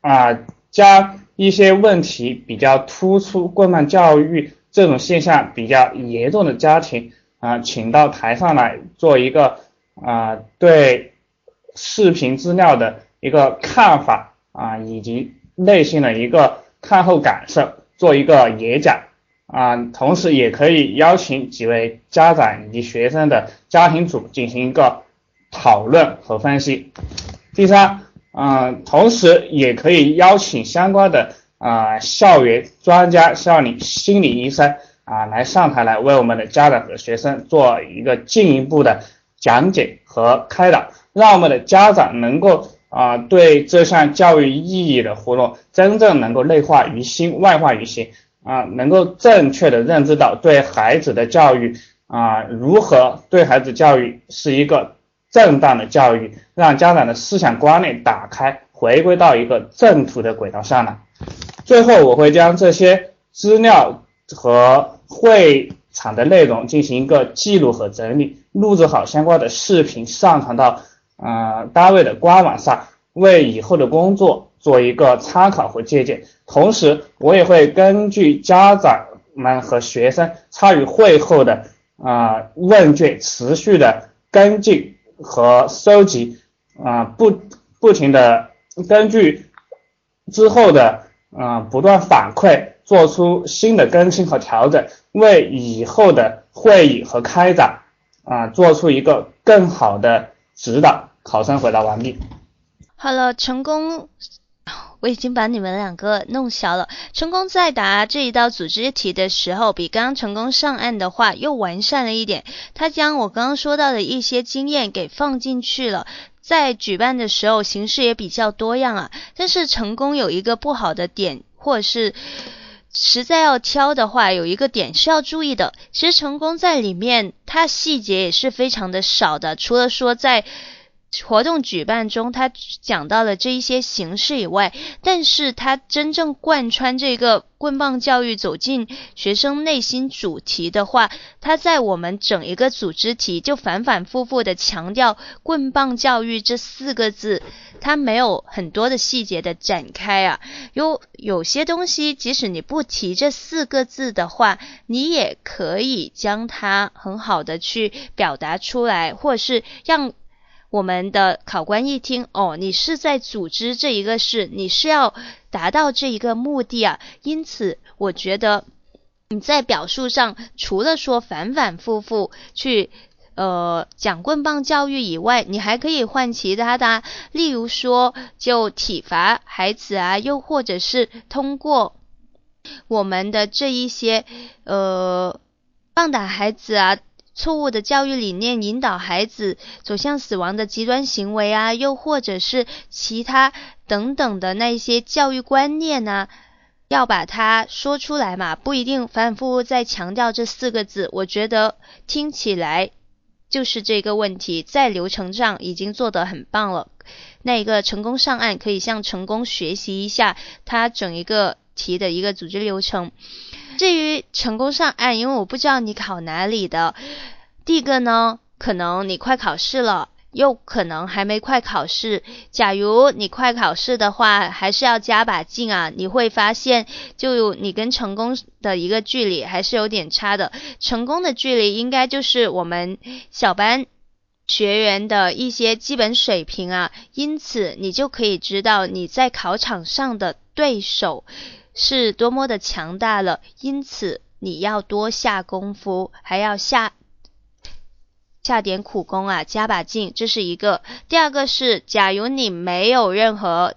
啊将一些问题比较突出、棍棒教育这种现象比较严重的家庭啊，请到台上来做一个啊对视频资料的一个看法啊，以及内心的一个看后感受，做一个演讲。啊，同时也可以邀请几位家长以及学生的家庭组进行一个讨论和分析。第三，嗯，同时也可以邀请相关的啊校园专家、校里心理医生啊来上台来为我们的家长和学生做一个进一步的讲解和开导，让我们的家长能够啊对这项教育意义的活动真正能够内化于心、外化于心。啊，能够正确的认知到对孩子的教育啊，如何对孩子教育是一个正当的教育，让家长的思想观念打开，回归到一个正途的轨道上来。最后，我会将这些资料和会场的内容进行一个记录和整理，录制好相关的视频，上传到啊单位的官网上。为以后的工作做一个参考和借鉴。同时，我也会根据家长们和学生参与会后的啊问卷，持续的跟进和收集啊不不停的根据之后的啊不断反馈，做出新的更新和调整，为以后的会议和开展啊做出一个更好的指导。考生回答完毕。好了，成功。我已经把你们两个弄小了。成功在答这一道组织题的时候，比刚刚成功上岸的话又完善了一点。他将我刚刚说到的一些经验给放进去了，在举办的时候形式也比较多样啊。但是成功有一个不好的点，或者是实在要挑的话，有一个点是要注意的。其实成功在里面，它细节也是非常的少的，除了说在。活动举办中，他讲到了这一些形式以外，但是他真正贯穿这个棍棒教育走进学生内心主题的话，他在我们整一个组织题就反反复复的强调棍棒教育这四个字，他没有很多的细节的展开啊，有有些东西即使你不提这四个字的话，你也可以将它很好的去表达出来，或是让。我们的考官一听，哦，你是在组织这一个事，你是要达到这一个目的啊，因此我觉得你在表述上，除了说反反复复去呃讲棍棒教育以外，你还可以换其他的，例如说就体罚孩子啊，又或者是通过我们的这一些呃棒打孩子啊。错误的教育理念引导孩子走向死亡的极端行为啊，又或者是其他等等的那些教育观念呢，要把它说出来嘛，不一定反反复复在强调这四个字。我觉得听起来就是这个问题，在流程上已经做得很棒了。那一个成功上岸，可以向成功学习一下他整一个题的一个组织流程。至于成功上岸，因为我不知道你考哪里的。第一个呢，可能你快考试了，又可能还没快考试。假如你快考试的话，还是要加把劲啊！你会发现，就你跟成功的一个距离还是有点差的。成功的距离应该就是我们小班学员的一些基本水平啊，因此你就可以知道你在考场上的对手。是多么的强大了，因此你要多下功夫，还要下下点苦功啊，加把劲，这是一个。第二个是，假如你没有任何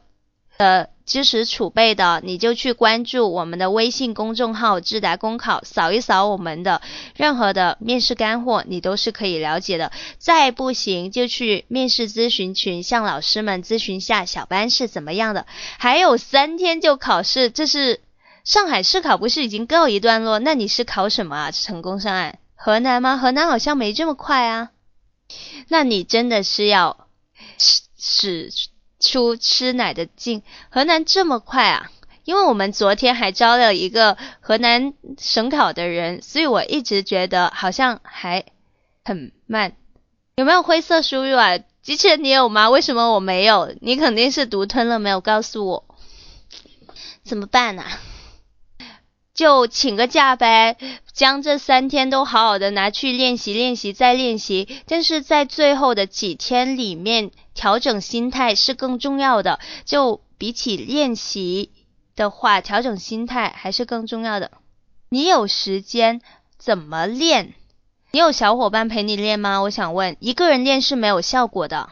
的。知识储备的，你就去关注我们的微信公众号“智达公考”，扫一扫我们的任何的面试干货，你都是可以了解的。再不行，就去面试咨询群向老师们咨询下小班是怎么样的。还有三天就考试，这是上海市考不是已经告一段落？那你是考什么啊？成功上岸？河南吗？河南好像没这么快啊。那你真的是要使。出吃奶的劲，河南这么快啊？因为我们昨天还招了一个河南省考的人，所以我一直觉得好像还很慢。有没有灰色输入啊？机器人你有吗？为什么我没有？你肯定是独吞了没有告诉我，怎么办呢？就请个假呗，将这三天都好好的拿去练习练习再练习，但是在最后的几天里面。调整心态是更重要的，就比起练习的话，调整心态还是更重要的。你有时间怎么练？你有小伙伴陪你练吗？我想问，一个人练是没有效果的，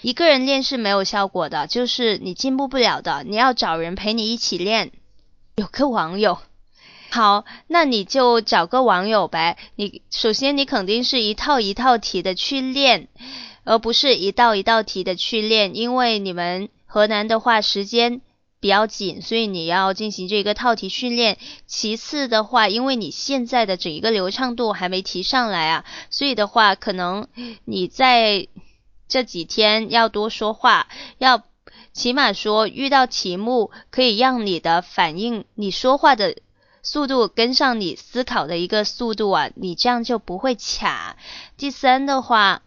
一个人练是没有效果的，就是你进步不了的。你要找人陪你一起练，有个网友，好，那你就找个网友呗。你首先你肯定是一套一套题的去练。而不是一道一道题的去练，因为你们河南的话时间比较紧，所以你要进行这个套题训练。其次的话，因为你现在的整一个流畅度还没提上来啊，所以的话，可能你在这几天要多说话，要起码说遇到题目可以让你的反应、你说话的速度跟上你思考的一个速度啊，你这样就不会卡。第三的话。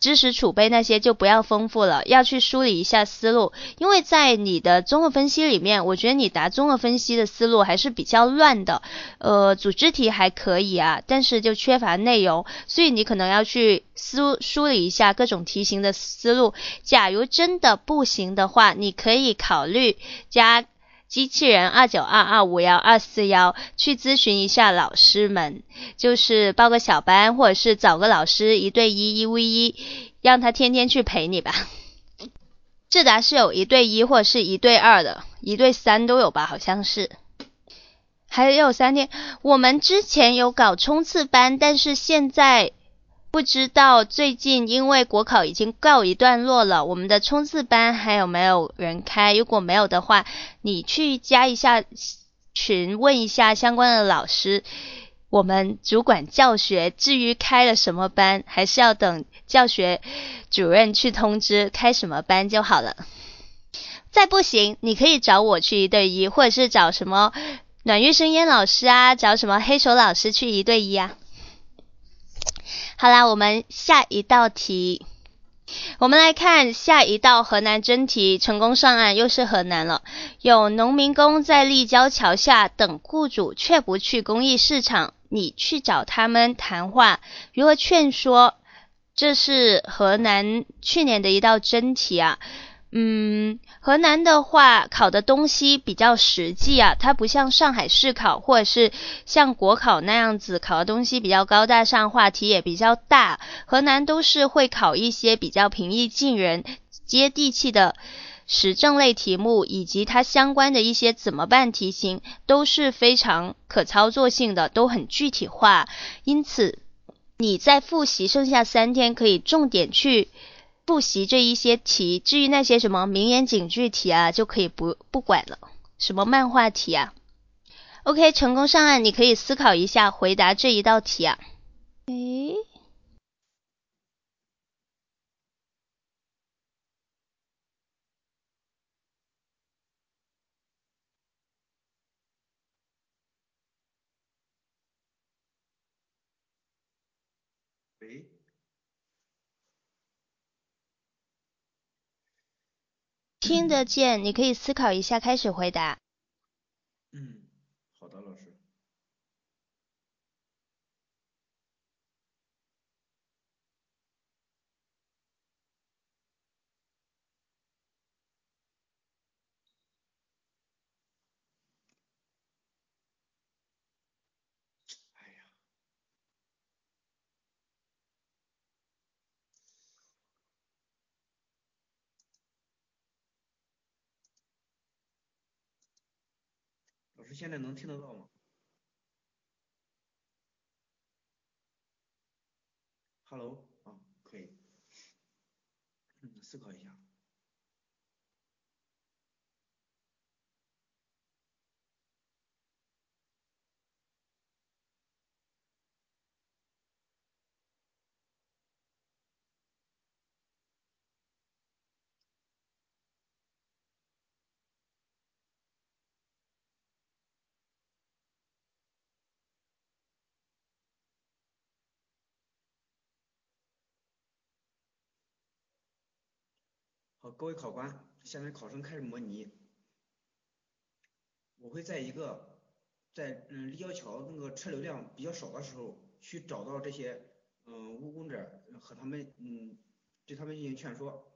知识储备那些就不要丰富了，要去梳理一下思路。因为在你的综合分析里面，我觉得你答综合分析的思路还是比较乱的。呃，组织题还可以啊，但是就缺乏内容，所以你可能要去梳梳理一下各种题型的思路。假如真的不行的话，你可以考虑加。机器人二九二二五幺二四幺去咨询一下老师们，就是报个小班，或者是找个老师一对一一 v 一，让他天天去陪你吧。智达是有一对一或者是一对二的，一对三都有吧？好像是，还有三天。我们之前有搞冲刺班，但是现在。不知道最近因为国考已经告一段落了，我们的冲刺班还有没有人开？如果没有的话，你去加一下群，问一下相关的老师。我们主管教学，至于开了什么班，还是要等教学主任去通知开什么班就好了。再不行，你可以找我去一对一，或者是找什么暖玉生烟老师啊，找什么黑手老师去一对一啊。好啦，我们下一道题，我们来看下一道河南真题，成功上岸又是河南了。有农民工在立交桥下等雇主，却不去公益市场，你去找他们谈话，如何劝说？这是河南去年的一道真题啊。嗯，河南的话考的东西比较实际啊，它不像上海市考或者是像国考那样子考的东西比较高大上，话题也比较大。河南都是会考一些比较平易近人、接地气的时政类题目，以及它相关的一些怎么办题型都是非常可操作性的，都很具体化。因此你在复习剩下三天，可以重点去。复习这一些题，至于那些什么名言警句题啊，就可以不不管了。什么漫画题啊？OK，成功上岸，你可以思考一下回答这一道题啊。诶。听得见，你可以思考一下，开始回答。老师现在能听得到吗？Hello，啊，可以，嗯，思考一下。好，各位考官，现在考生开始模拟。我会在一个在嗯立交桥那个车流量比较少的时候，去找到这些嗯务工者和他们嗯对他们进行劝说。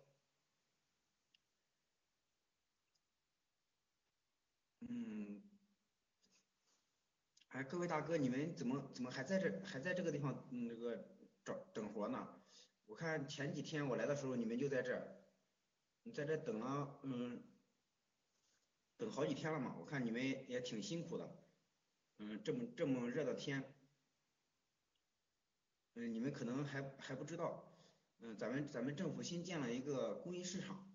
嗯，哎，各位大哥，你们怎么怎么还在这还在这个地方嗯那个找等活呢？我看前几天我来的时候，你们就在这。你在这等了，嗯，等好几天了嘛？我看你们也挺辛苦的，嗯，这么这么热的天，嗯，你们可能还还不知道，嗯，咱们咱们政府新建了一个公益市场，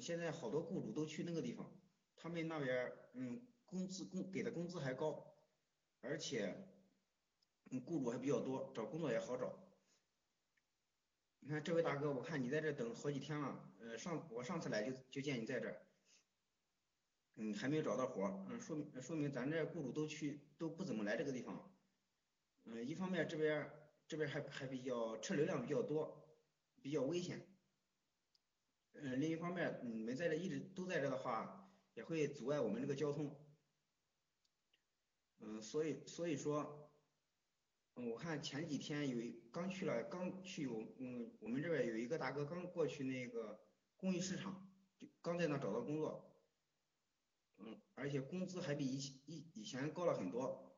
现在好多雇主都去那个地方，他们那边嗯工资工给的工资还高，而且嗯雇主还比较多，找工作也好找。你看这位大哥，我看你在这等好几天了，呃，上我上次来就就见你在这儿，嗯，还没有找到活儿，嗯，说明说明咱这雇主都去都不怎么来这个地方，嗯，一方面这边这边还还比较车流量比较多，比较危险。嗯，另一方面，你们在这一直都在这的话，也会阻碍我们这个交通。嗯，所以所以说，嗯，我看前几天有一刚去了，刚去我嗯我们这边有一个大哥刚过去那个公益市场，就刚在那找到工作。嗯，而且工资还比以以以前高了很多。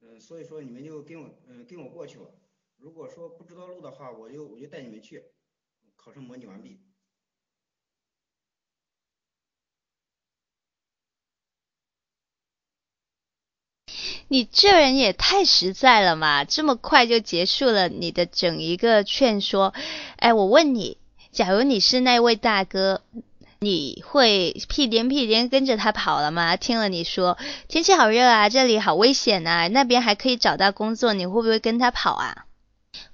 嗯，所以说你们就跟我嗯跟我过去了。如果说不知道路的话，我就我就带你们去。考生模拟完毕。你这人也太实在了嘛！这么快就结束了你的整一个劝说。哎，我问你，假如你是那位大哥，你会屁颠屁颠跟着他跑了吗？听了你说天气好热啊，这里好危险啊，那边还可以找到工作，你会不会跟他跑啊？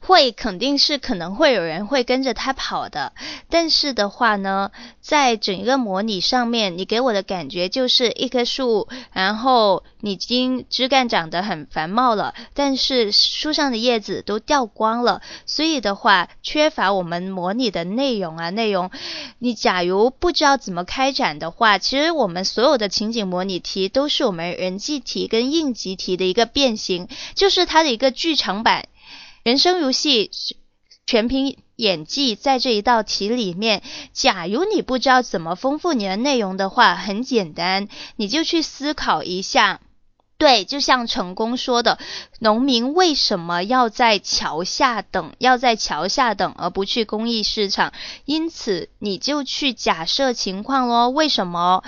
会，肯定是可能会有人会跟着他跑的，但是的话呢，在整个模拟上面，你给我的感觉就是一棵树，然后已经枝干长得很繁茂了，但是树上的叶子都掉光了，所以的话缺乏我们模拟的内容啊，内容，你假如不知道怎么开展的话，其实我们所有的情景模拟题都是我们人际题跟应急题的一个变形，就是它的一个剧场版。人生如戏，全凭演技。在这一道题里面，假如你不知道怎么丰富你的内容的话，很简单，你就去思考一下。对，就像成功说的，农民为什么要在桥下等？要在桥下等，而不去公益市场？因此，你就去假设情况咯。为什么？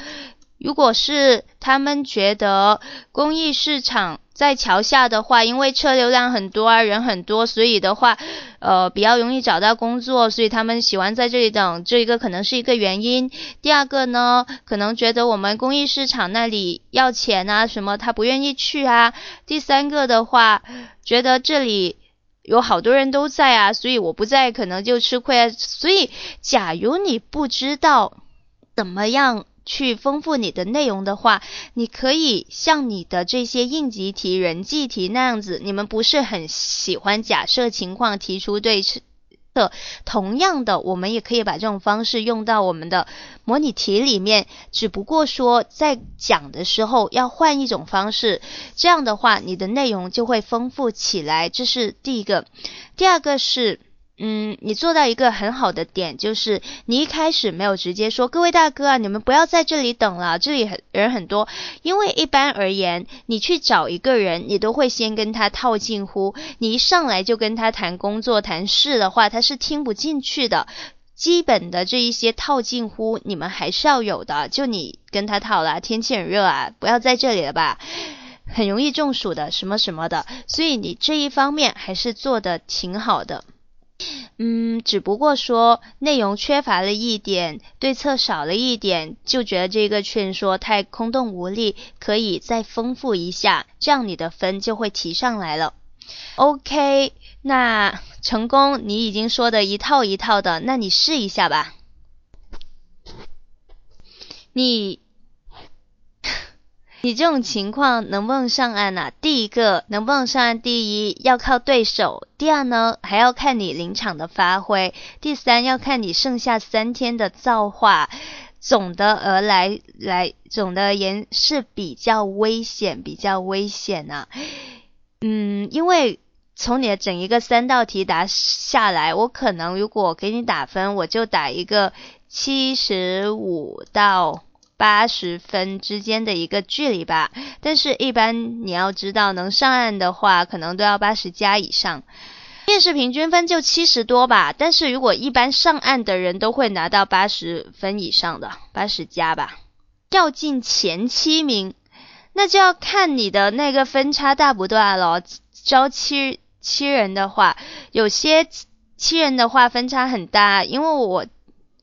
如果是他们觉得公益市场在桥下的话，因为车流量很多啊，人很多，所以的话，呃，比较容易找到工作，所以他们喜欢在这里等，这一个可能是一个原因。第二个呢，可能觉得我们公益市场那里要钱啊，什么他不愿意去啊。第三个的话，觉得这里有好多人都在啊，所以我不在可能就吃亏啊。所以，假如你不知道怎么样。去丰富你的内容的话，你可以像你的这些应急题、人际题那样子。你们不是很喜欢假设情况提出对策？同样的，我们也可以把这种方式用到我们的模拟题里面，只不过说在讲的时候要换一种方式。这样的话，你的内容就会丰富起来。这是第一个。第二个是。嗯，你做到一个很好的点，就是你一开始没有直接说各位大哥啊，你们不要在这里等了，这里很人很多。因为一般而言，你去找一个人，你都会先跟他套近乎。你一上来就跟他谈工作、谈事的话，他是听不进去的。基本的这一些套近乎，你们还是要有的。就你跟他套了，天气很热啊，不要在这里了吧，很容易中暑的，什么什么的。所以你这一方面还是做的挺好的。嗯，只不过说内容缺乏了一点，对策少了一点，就觉得这个劝说太空洞无力，可以再丰富一下，这样你的分就会提上来了。OK，那成功，你已经说的一套一套的，那你试一下吧。你。你这种情况能不能上岸啊？第一个能不能上岸，第一要靠对手，第二呢还要看你临场的发挥，第三要看你剩下三天的造化。总的而来来，总的而言是比较危险，比较危险啊。嗯，因为从你的整一个三道题答下来，我可能如果给你打分，我就打一个七十五到。八十分之间的一个距离吧，但是一般你要知道，能上岸的话，可能都要八十加以上。面试平均分就七十多吧，但是如果一般上岸的人都会拿到八十分以上的，八十加吧。要进前七名，那就要看你的那个分差大不大了。招七七人的话，有些七人的话分差很大，因为我。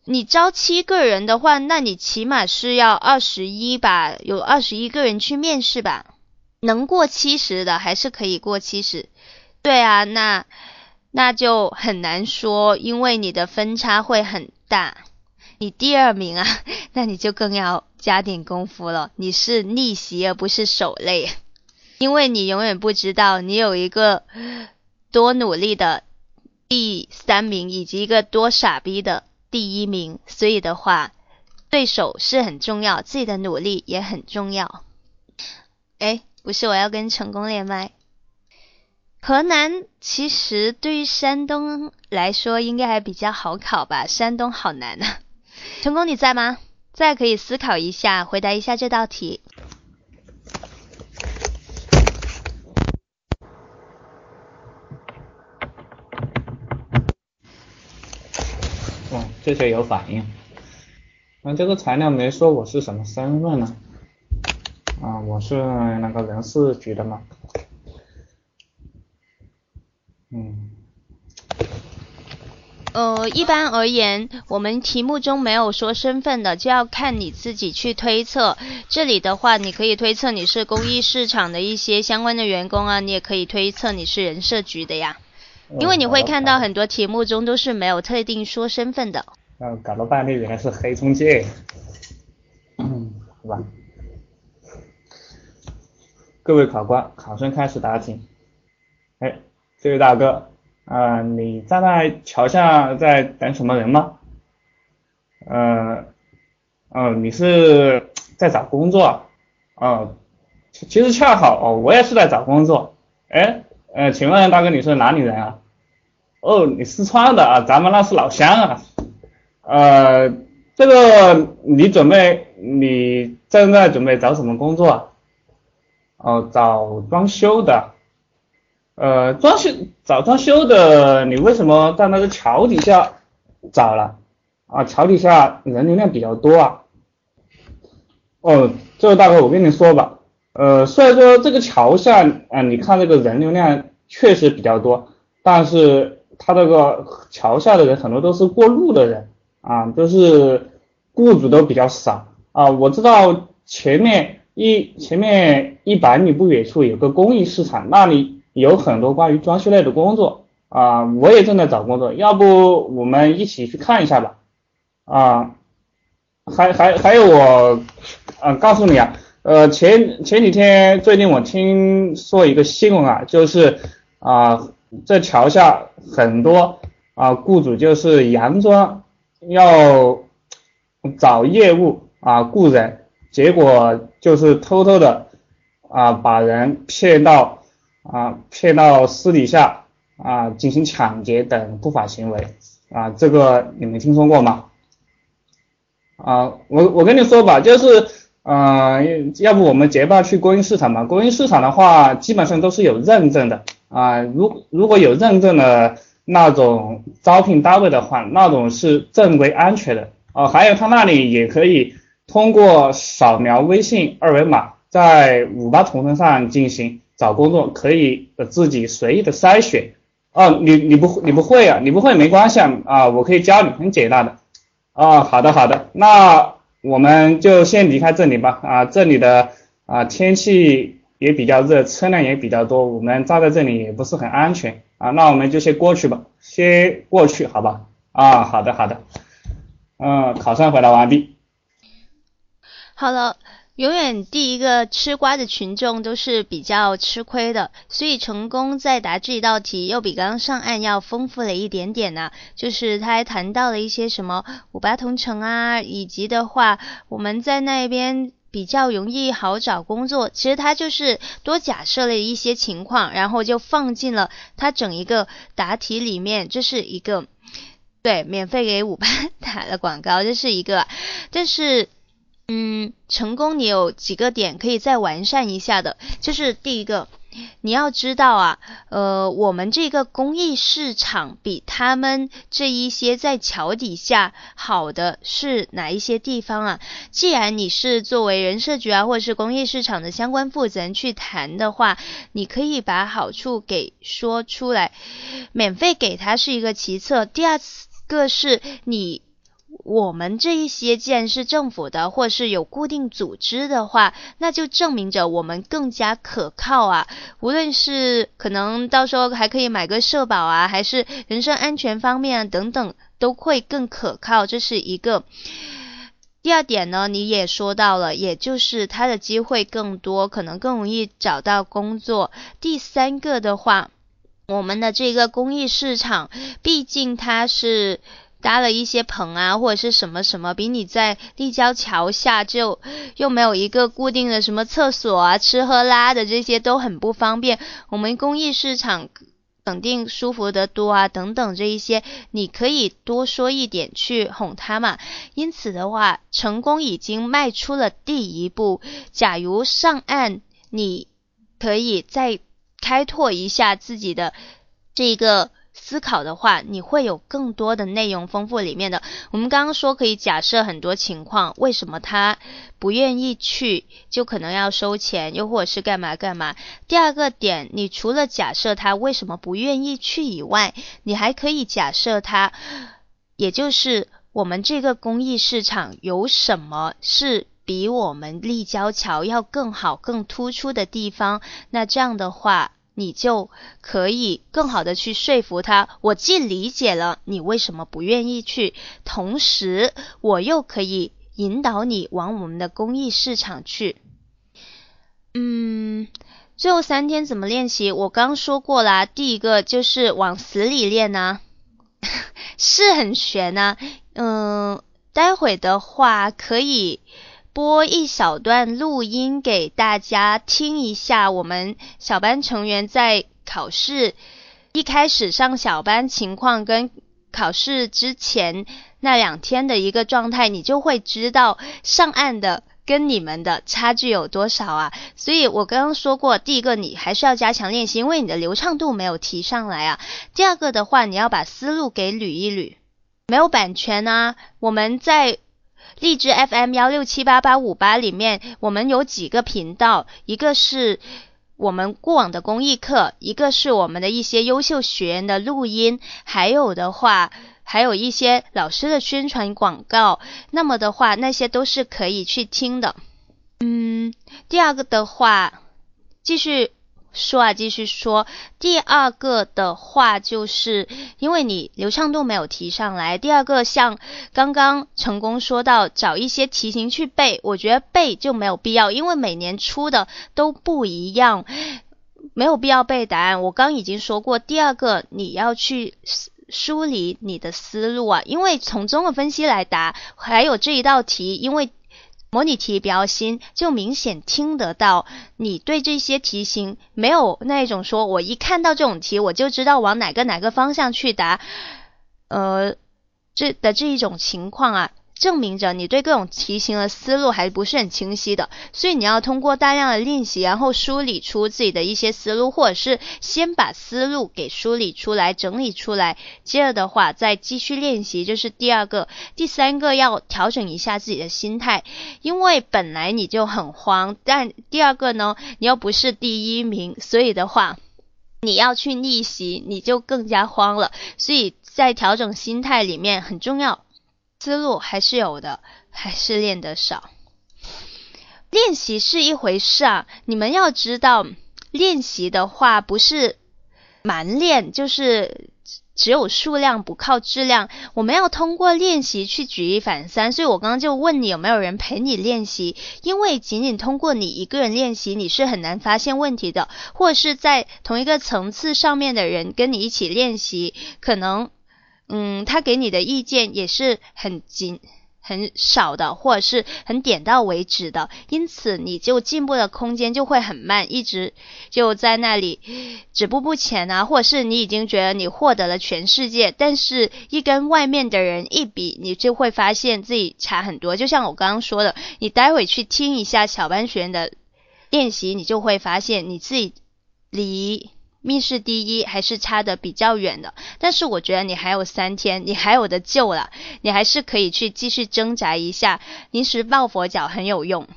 你招七个人的话，那你起码是要二十一吧，有二十一个人去面试吧，能过七十的还是可以过七十。对啊，那那就很难说，因为你的分差会很大。你第二名啊，那你就更要加点功夫了。你是逆袭而不是守擂，因为你永远不知道你有一个多努力的。第三名以及一个多傻逼的第一名，所以的话，对手是很重要，自己的努力也很重要。哎，不是，我要跟成功连麦。河南其实对于山东来说应该还比较好考吧，山东好难啊。成功你在吗？在可以思考一下，回答一下这道题。哦，这些有反应。那这个材料没说我是什么身份呢？啊，我是那个人事局的嘛。嗯。呃，一般而言，我们题目中没有说身份的，就要看你自己去推测。这里的话，你可以推测你是公益市场的一些相关的员工啊，你也可以推测你是人社局的呀。因为你会看到很多题目中都是没有特定说身份的。嗯，搞了半天原来是黑中介。嗯，好吧。各位考官，考生开始答题。哎，这位大哥。啊，你站在桥下在等什么人吗？呃，哦，你是在找工作？哦，其实恰好哦，我也是在找工作。哎，呃，请问大哥你是哪里人啊？哦，你四川的啊，咱们那是老乡啊。呃，这个你准备你正在准备找什么工作啊？哦，找装修的。呃，装修找装修的，你为什么在那个桥底下找了？啊，桥底下人流量比较多啊。哦，这位大哥，我跟你说吧，呃，虽然说这个桥下啊，你看这个人流量确实比较多，但是他这个桥下的人很多都是过路的人啊，都是雇主都比较少啊。我知道前面一前面一百米不远处有个公益市场，那里。有很多关于装修类的工作啊，我也正在找工作，要不我们一起去看一下吧？啊，还还还有我，啊，告诉你啊，呃，前前几天最近我听说一个新闻啊，就是啊，这桥下很多啊雇主就是佯装要找业务啊雇人，结果就是偷偷的啊把人骗到。啊，骗到私底下啊进行抢劫等不法行为啊，这个你们听说过吗？啊，我我跟你说吧，就是嗯，要不我们结伴去公益市场吧？公益市场的话，基本上都是有认证的啊。如如果有认证的那种招聘单位的话，那种是正规安全的啊。还有他那里也可以通过扫描微信二维码，在五八同城上进行。找工作可以自己随意的筛选哦，你你不你不会啊，你不会没关系啊啊，我可以教你，很简单的啊，好的好的，那我们就先离开这里吧。啊，这里的啊天气也比较热，车辆也比较多，我们站在这里也不是很安全。啊，那我们就先过去吧，先过去好吧。啊，好的好的，嗯，考生回答完毕，好了。永远第一个吃瓜的群众都是比较吃亏的，所以成功在答这一道题又比刚刚上岸要丰富了一点点呢。就是他还谈到了一些什么五八同城啊，以及的话我们在那边比较容易好找工作。其实他就是多假设了一些情况，然后就放进了他整一个答题里面。这是一个对免费给五八打了广告，这是一个，但是。嗯，成功你有几个点可以再完善一下的，就是第一个，你要知道啊，呃，我们这个公益市场比他们这一些在桥底下好的是哪一些地方啊？既然你是作为人社局啊，或者是公益市场的相关负责人去谈的话，你可以把好处给说出来，免费给他是一个其次，第二个是你。我们这一些既然是政府的，或是有固定组织的话，那就证明着我们更加可靠啊。无论是可能到时候还可以买个社保啊，还是人身安全方面啊等等，都会更可靠。这是一个。第二点呢，你也说到了，也就是他的机会更多，可能更容易找到工作。第三个的话。我们的这个公益市场，毕竟它是搭了一些棚啊，或者是什么什么，比你在立交桥下就又没有一个固定的什么厕所啊、吃喝拉的这些都很不方便。我们公益市场肯定舒服得多啊，等等这一些，你可以多说一点去哄他嘛。因此的话，成功已经迈出了第一步。假如上岸，你可以再。开拓一下自己的这个思考的话，你会有更多的内容丰富里面的。我们刚刚说可以假设很多情况，为什么他不愿意去，就可能要收钱，又或者是干嘛干嘛。第二个点，你除了假设他为什么不愿意去以外，你还可以假设他，也就是我们这个公益市场有什么是。比我们立交桥要更好、更突出的地方，那这样的话，你就可以更好的去说服他。我既理解了你为什么不愿意去，同时我又可以引导你往我们的公益市场去。嗯，最后三天怎么练习？我刚说过啦，第一个就是往死里练呢，是很悬呐。嗯，待会的话可以。播一小段录音给大家听一下，我们小班成员在考试一开始上小班情况跟考试之前那两天的一个状态，你就会知道上岸的跟你们的差距有多少啊！所以我刚刚说过，第一个你还是要加强练习，因为你的流畅度没有提上来啊。第二个的话，你要把思路给捋一捋，没有版权啊，我们在。荔枝 FM 幺六七八八五八里面，我们有几个频道，一个是我们过往的公益课，一个是我们的一些优秀学员的录音，还有的话，还有一些老师的宣传广告。那么的话，那些都是可以去听的。嗯，第二个的话，继续。说啊，继续说。第二个的话，就是因为你流畅度没有提上来。第二个，像刚刚成功说到，找一些题型去背，我觉得背就没有必要，因为每年出的都不一样，没有必要背答案。我刚已经说过，第二个你要去梳理你的思路啊，因为从综合分析来答，还有这一道题，因为。模拟题比较新，就明显听得到你对这些题型没有那一种说，我一看到这种题我就知道往哪个哪个方向去答，呃，这的这一种情况啊。证明着你对各种题型的思路还不是很清晰的，所以你要通过大量的练习，然后梳理出自己的一些思路，或者是先把思路给梳理出来、整理出来，接着的话再继续练习，这是第二个。第三个要调整一下自己的心态，因为本来你就很慌，但第二个呢，你又不是第一名，所以的话你要去逆袭，你就更加慌了。所以在调整心态里面很重要。思路还是有的，还是练得少。练习是一回事啊，你们要知道，练习的话不是蛮练，就是只有数量不靠质量。我们要通过练习去举一反三。所以我刚刚就问你有没有人陪你练习，因为仅仅通过你一个人练习，你是很难发现问题的，或是在同一个层次上面的人跟你一起练习，可能。嗯，他给你的意见也是很紧、很少的，或者是很点到为止的，因此你就进步的空间就会很慢，一直就在那里止步不前啊，或者是你已经觉得你获得了全世界，但是一跟外面的人一比，你就会发现自己差很多。就像我刚刚说的，你待会去听一下小班学员的练习，你就会发现你自己离。密室第一还是差的比较远的，但是我觉得你还有三天，你还有的救了，你还是可以去继续挣扎一下，临时抱佛脚很有用，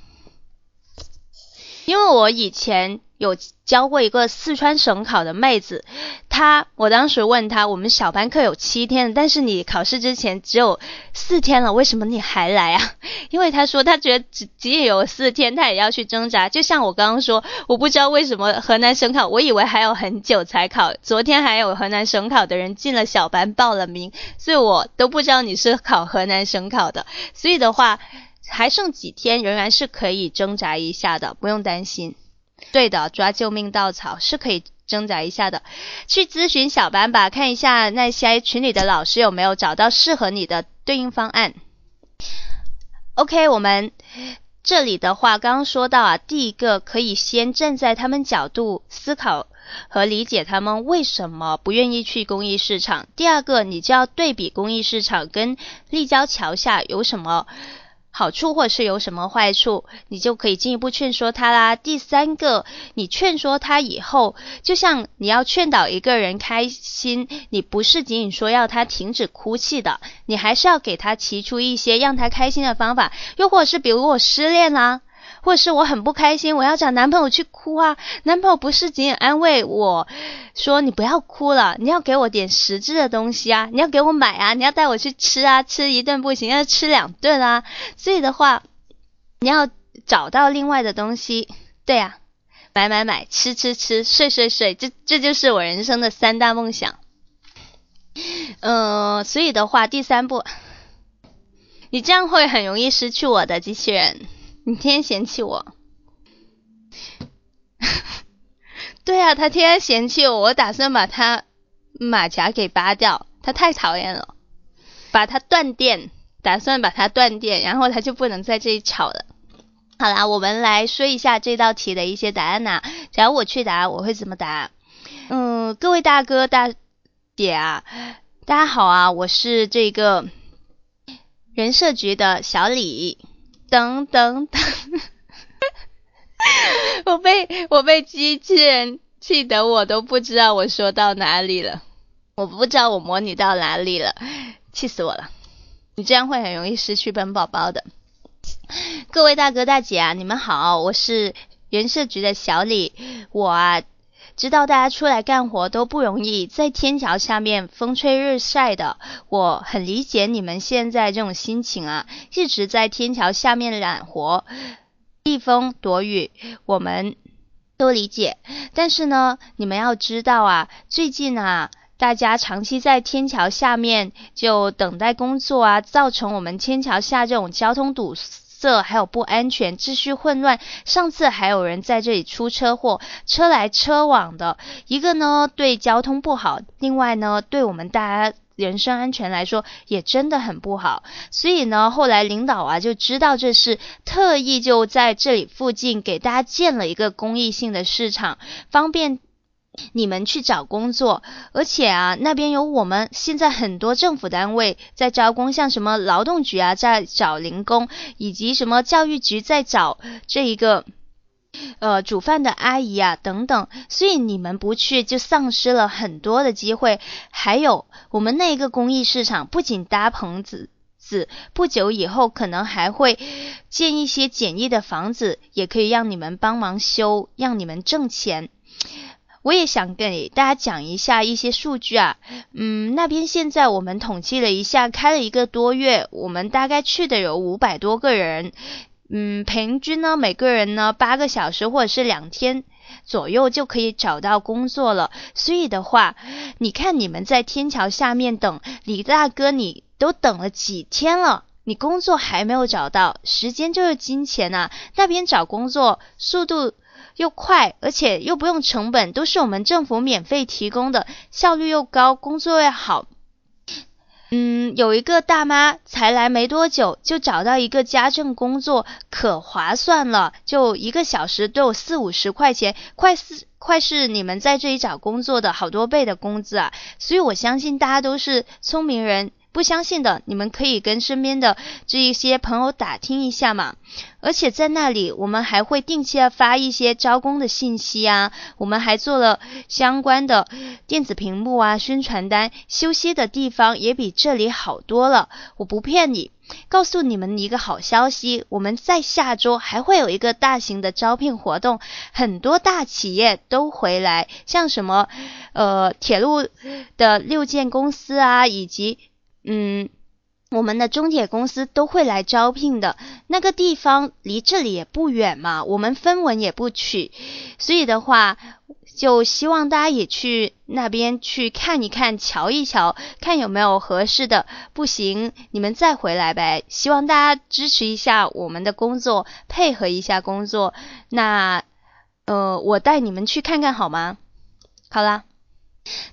因为我以前。有教过一个四川省考的妹子，她我当时问她，我们小班课有七天，但是你考试之前只有四天了，为什么你还来啊？因为她说她觉得只仅有四天，她也要去挣扎。就像我刚刚说，我不知道为什么河南省考，我以为还有很久才考，昨天还有河南省考的人进了小班报了名，所以我都不知道你是考河南省考的。所以的话，还剩几天，仍然是可以挣扎一下的，不用担心。对的，抓救命稻草是可以挣扎一下的，去咨询小班吧，看一下那些群里的老师有没有找到适合你的对应方案。OK，我们这里的话，刚刚说到啊，第一个可以先站在他们角度思考和理解他们为什么不愿意去公益市场。第二个，你就要对比公益市场跟立交桥下有什么。好处或是有什么坏处，你就可以进一步劝说他啦。第三个，你劝说他以后，就像你要劝导一个人开心，你不是仅仅说要他停止哭泣的，你还是要给他提出一些让他开心的方法。又或者是比如我失恋啦。或是我很不开心，我要找男朋友去哭啊！男朋友不是仅仅安慰我说你不要哭了，你要给我点实质的东西啊！你要给我买啊！你要带我去吃啊！吃一顿不行，要吃两顿啊！所以的话，你要找到另外的东西，对啊，买买买，吃吃吃，睡睡睡，这这就是我人生的三大梦想。嗯，所以的话，第三步，你这样会很容易失去我的机器人。你天天嫌弃我，对啊，他天天嫌弃我，我打算把他马甲给扒掉，他太讨厌了，把他断电，打算把他断电，然后他就不能在这里吵了。好啦，我们来说一下这道题的一些答案呐。假如我去答，我会怎么答？嗯，各位大哥大姐啊，大家好啊，我是这个人社局的小李。等等等，我被我被机器人气得我都不知道我说到哪里了，我不知道我模拟到哪里了，气死我了！你这样会很容易失去本宝宝的。各位大哥大姐啊，你们好，我是人社局的小李，我啊。知道大家出来干活都不容易，在天桥下面风吹日晒的，我很理解你们现在这种心情啊，一直在天桥下面揽活，避风躲雨，我们都理解。但是呢，你们要知道啊，最近啊，大家长期在天桥下面就等待工作啊，造成我们天桥下这种交通堵。这还有不安全，秩序混乱。上次还有人在这里出车祸，车来车往的，一个呢对交通不好，另外呢对我们大家人身安全来说也真的很不好。所以呢，后来领导啊就知道这事，特意就在这里附近给大家建了一个公益性的市场，方便。你们去找工作，而且啊，那边有我们现在很多政府单位在招工，像什么劳动局啊在找零工，以及什么教育局在找这一个呃煮饭的阿姨啊等等，所以你们不去就丧失了很多的机会。还有我们那个公益市场，不仅搭棚子子，不久以后可能还会建一些简易的房子，也可以让你们帮忙修，让你们挣钱。我也想给大家讲一下一些数据啊，嗯，那边现在我们统计了一下，开了一个多月，我们大概去的有五百多个人，嗯，平均呢每个人呢八个小时或者是两天左右就可以找到工作了。所以的话，你看你们在天桥下面等李大哥，你都等了几天了，你工作还没有找到，时间就是金钱呐，那边找工作速度。又快，而且又不用成本，都是我们政府免费提供的，效率又高，工作又好。嗯，有一个大妈才来没多久，就找到一个家政工作，可划算了，就一个小时都有四五十块钱，快是快是你们在这里找工作的好多倍的工资啊！所以我相信大家都是聪明人。不相信的，你们可以跟身边的这一些朋友打听一下嘛。而且在那里，我们还会定期的发一些招工的信息啊。我们还做了相关的电子屏幕啊、宣传单。休息的地方也比这里好多了。我不骗你，告诉你们一个好消息，我们在下周还会有一个大型的招聘活动，很多大企业都回来，像什么呃铁路的六建公司啊，以及。嗯，我们的中介公司都会来招聘的，那个地方离这里也不远嘛，我们分文也不取，所以的话，就希望大家也去那边去看一看，瞧一瞧，看有没有合适的，不行你们再回来呗。希望大家支持一下我们的工作，配合一下工作。那呃，我带你们去看看好吗？好啦，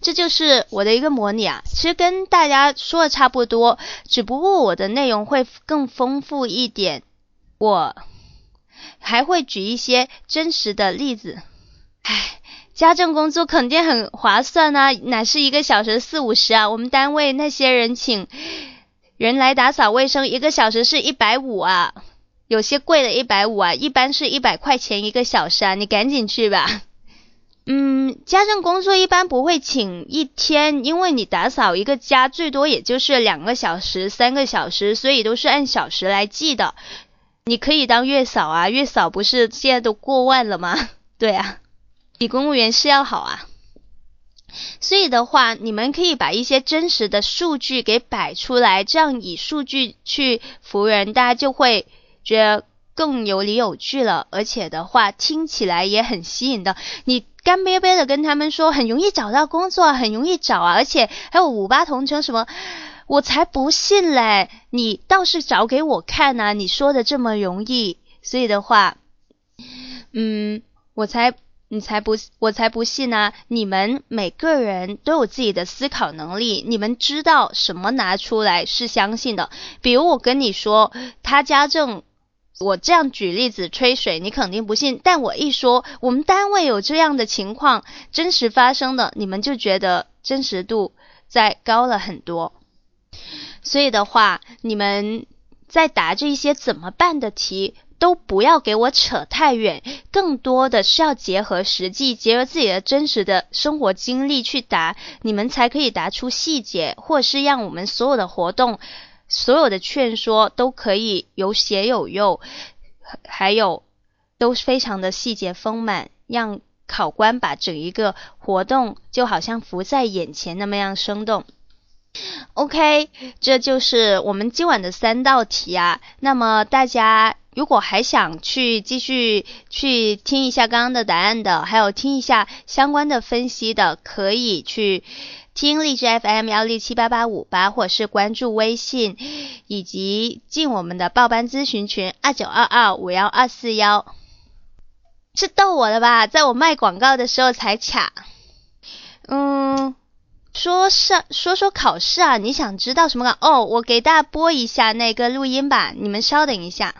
这就是我的一个模拟啊，其实跟大家说的差不多，只不过我的内容会更丰富一点，我还会举一些真实的例子。唉，家政工作肯定很划算啊，哪是一个小时四五十啊？我们单位那些人请人来打扫卫生，一个小时是一百五啊，有些贵的一百五啊，一般是一百块钱一个小时啊，你赶紧去吧。嗯，家政工作一般不会请一天，因为你打扫一个家最多也就是两个小时、三个小时，所以都是按小时来计的。你可以当月嫂啊，月嫂不是现在都过万了吗？对啊，比公务员是要好啊。所以的话，你们可以把一些真实的数据给摆出来，这样以数据去服人，大家就会觉得更有理有据了，而且的话听起来也很吸引的。你。干瘪瘪的跟他们说很容易找到工作，很容易找啊，而且还有五八同城什么，我才不信嘞！你倒是找给我看呐！你说的这么容易，所以的话，嗯，我才你才不我才不信呢！你们每个人都有自己的思考能力，你们知道什么拿出来是相信的。比如我跟你说，他家政。我这样举例子吹水，你肯定不信。但我一说我们单位有这样的情况，真实发生的，你们就觉得真实度再高了很多。所以的话，你们在答这些怎么办的题，都不要给我扯太远，更多的是要结合实际，结合自己的真实的生活经历去答，你们才可以答出细节，或是让我们所有的活动。所有的劝说都可以有血有肉，还有都非常的细节丰满，让考官把整一个活动就好像浮在眼前那么样生动。OK，这就是我们今晚的三道题啊。那么大家如果还想去继续去听一下刚刚的答案的，还有听一下相关的分析的，可以去。听荔枝 FM 幺六七八八五八，或是关注微信，以及进我们的报班咨询群二九二二五幺二四幺，是逗我的吧？在我卖广告的时候才卡。嗯，说上说说考试啊，你想知道什么？哦，我给大家播一下那个录音吧，你们稍等一下。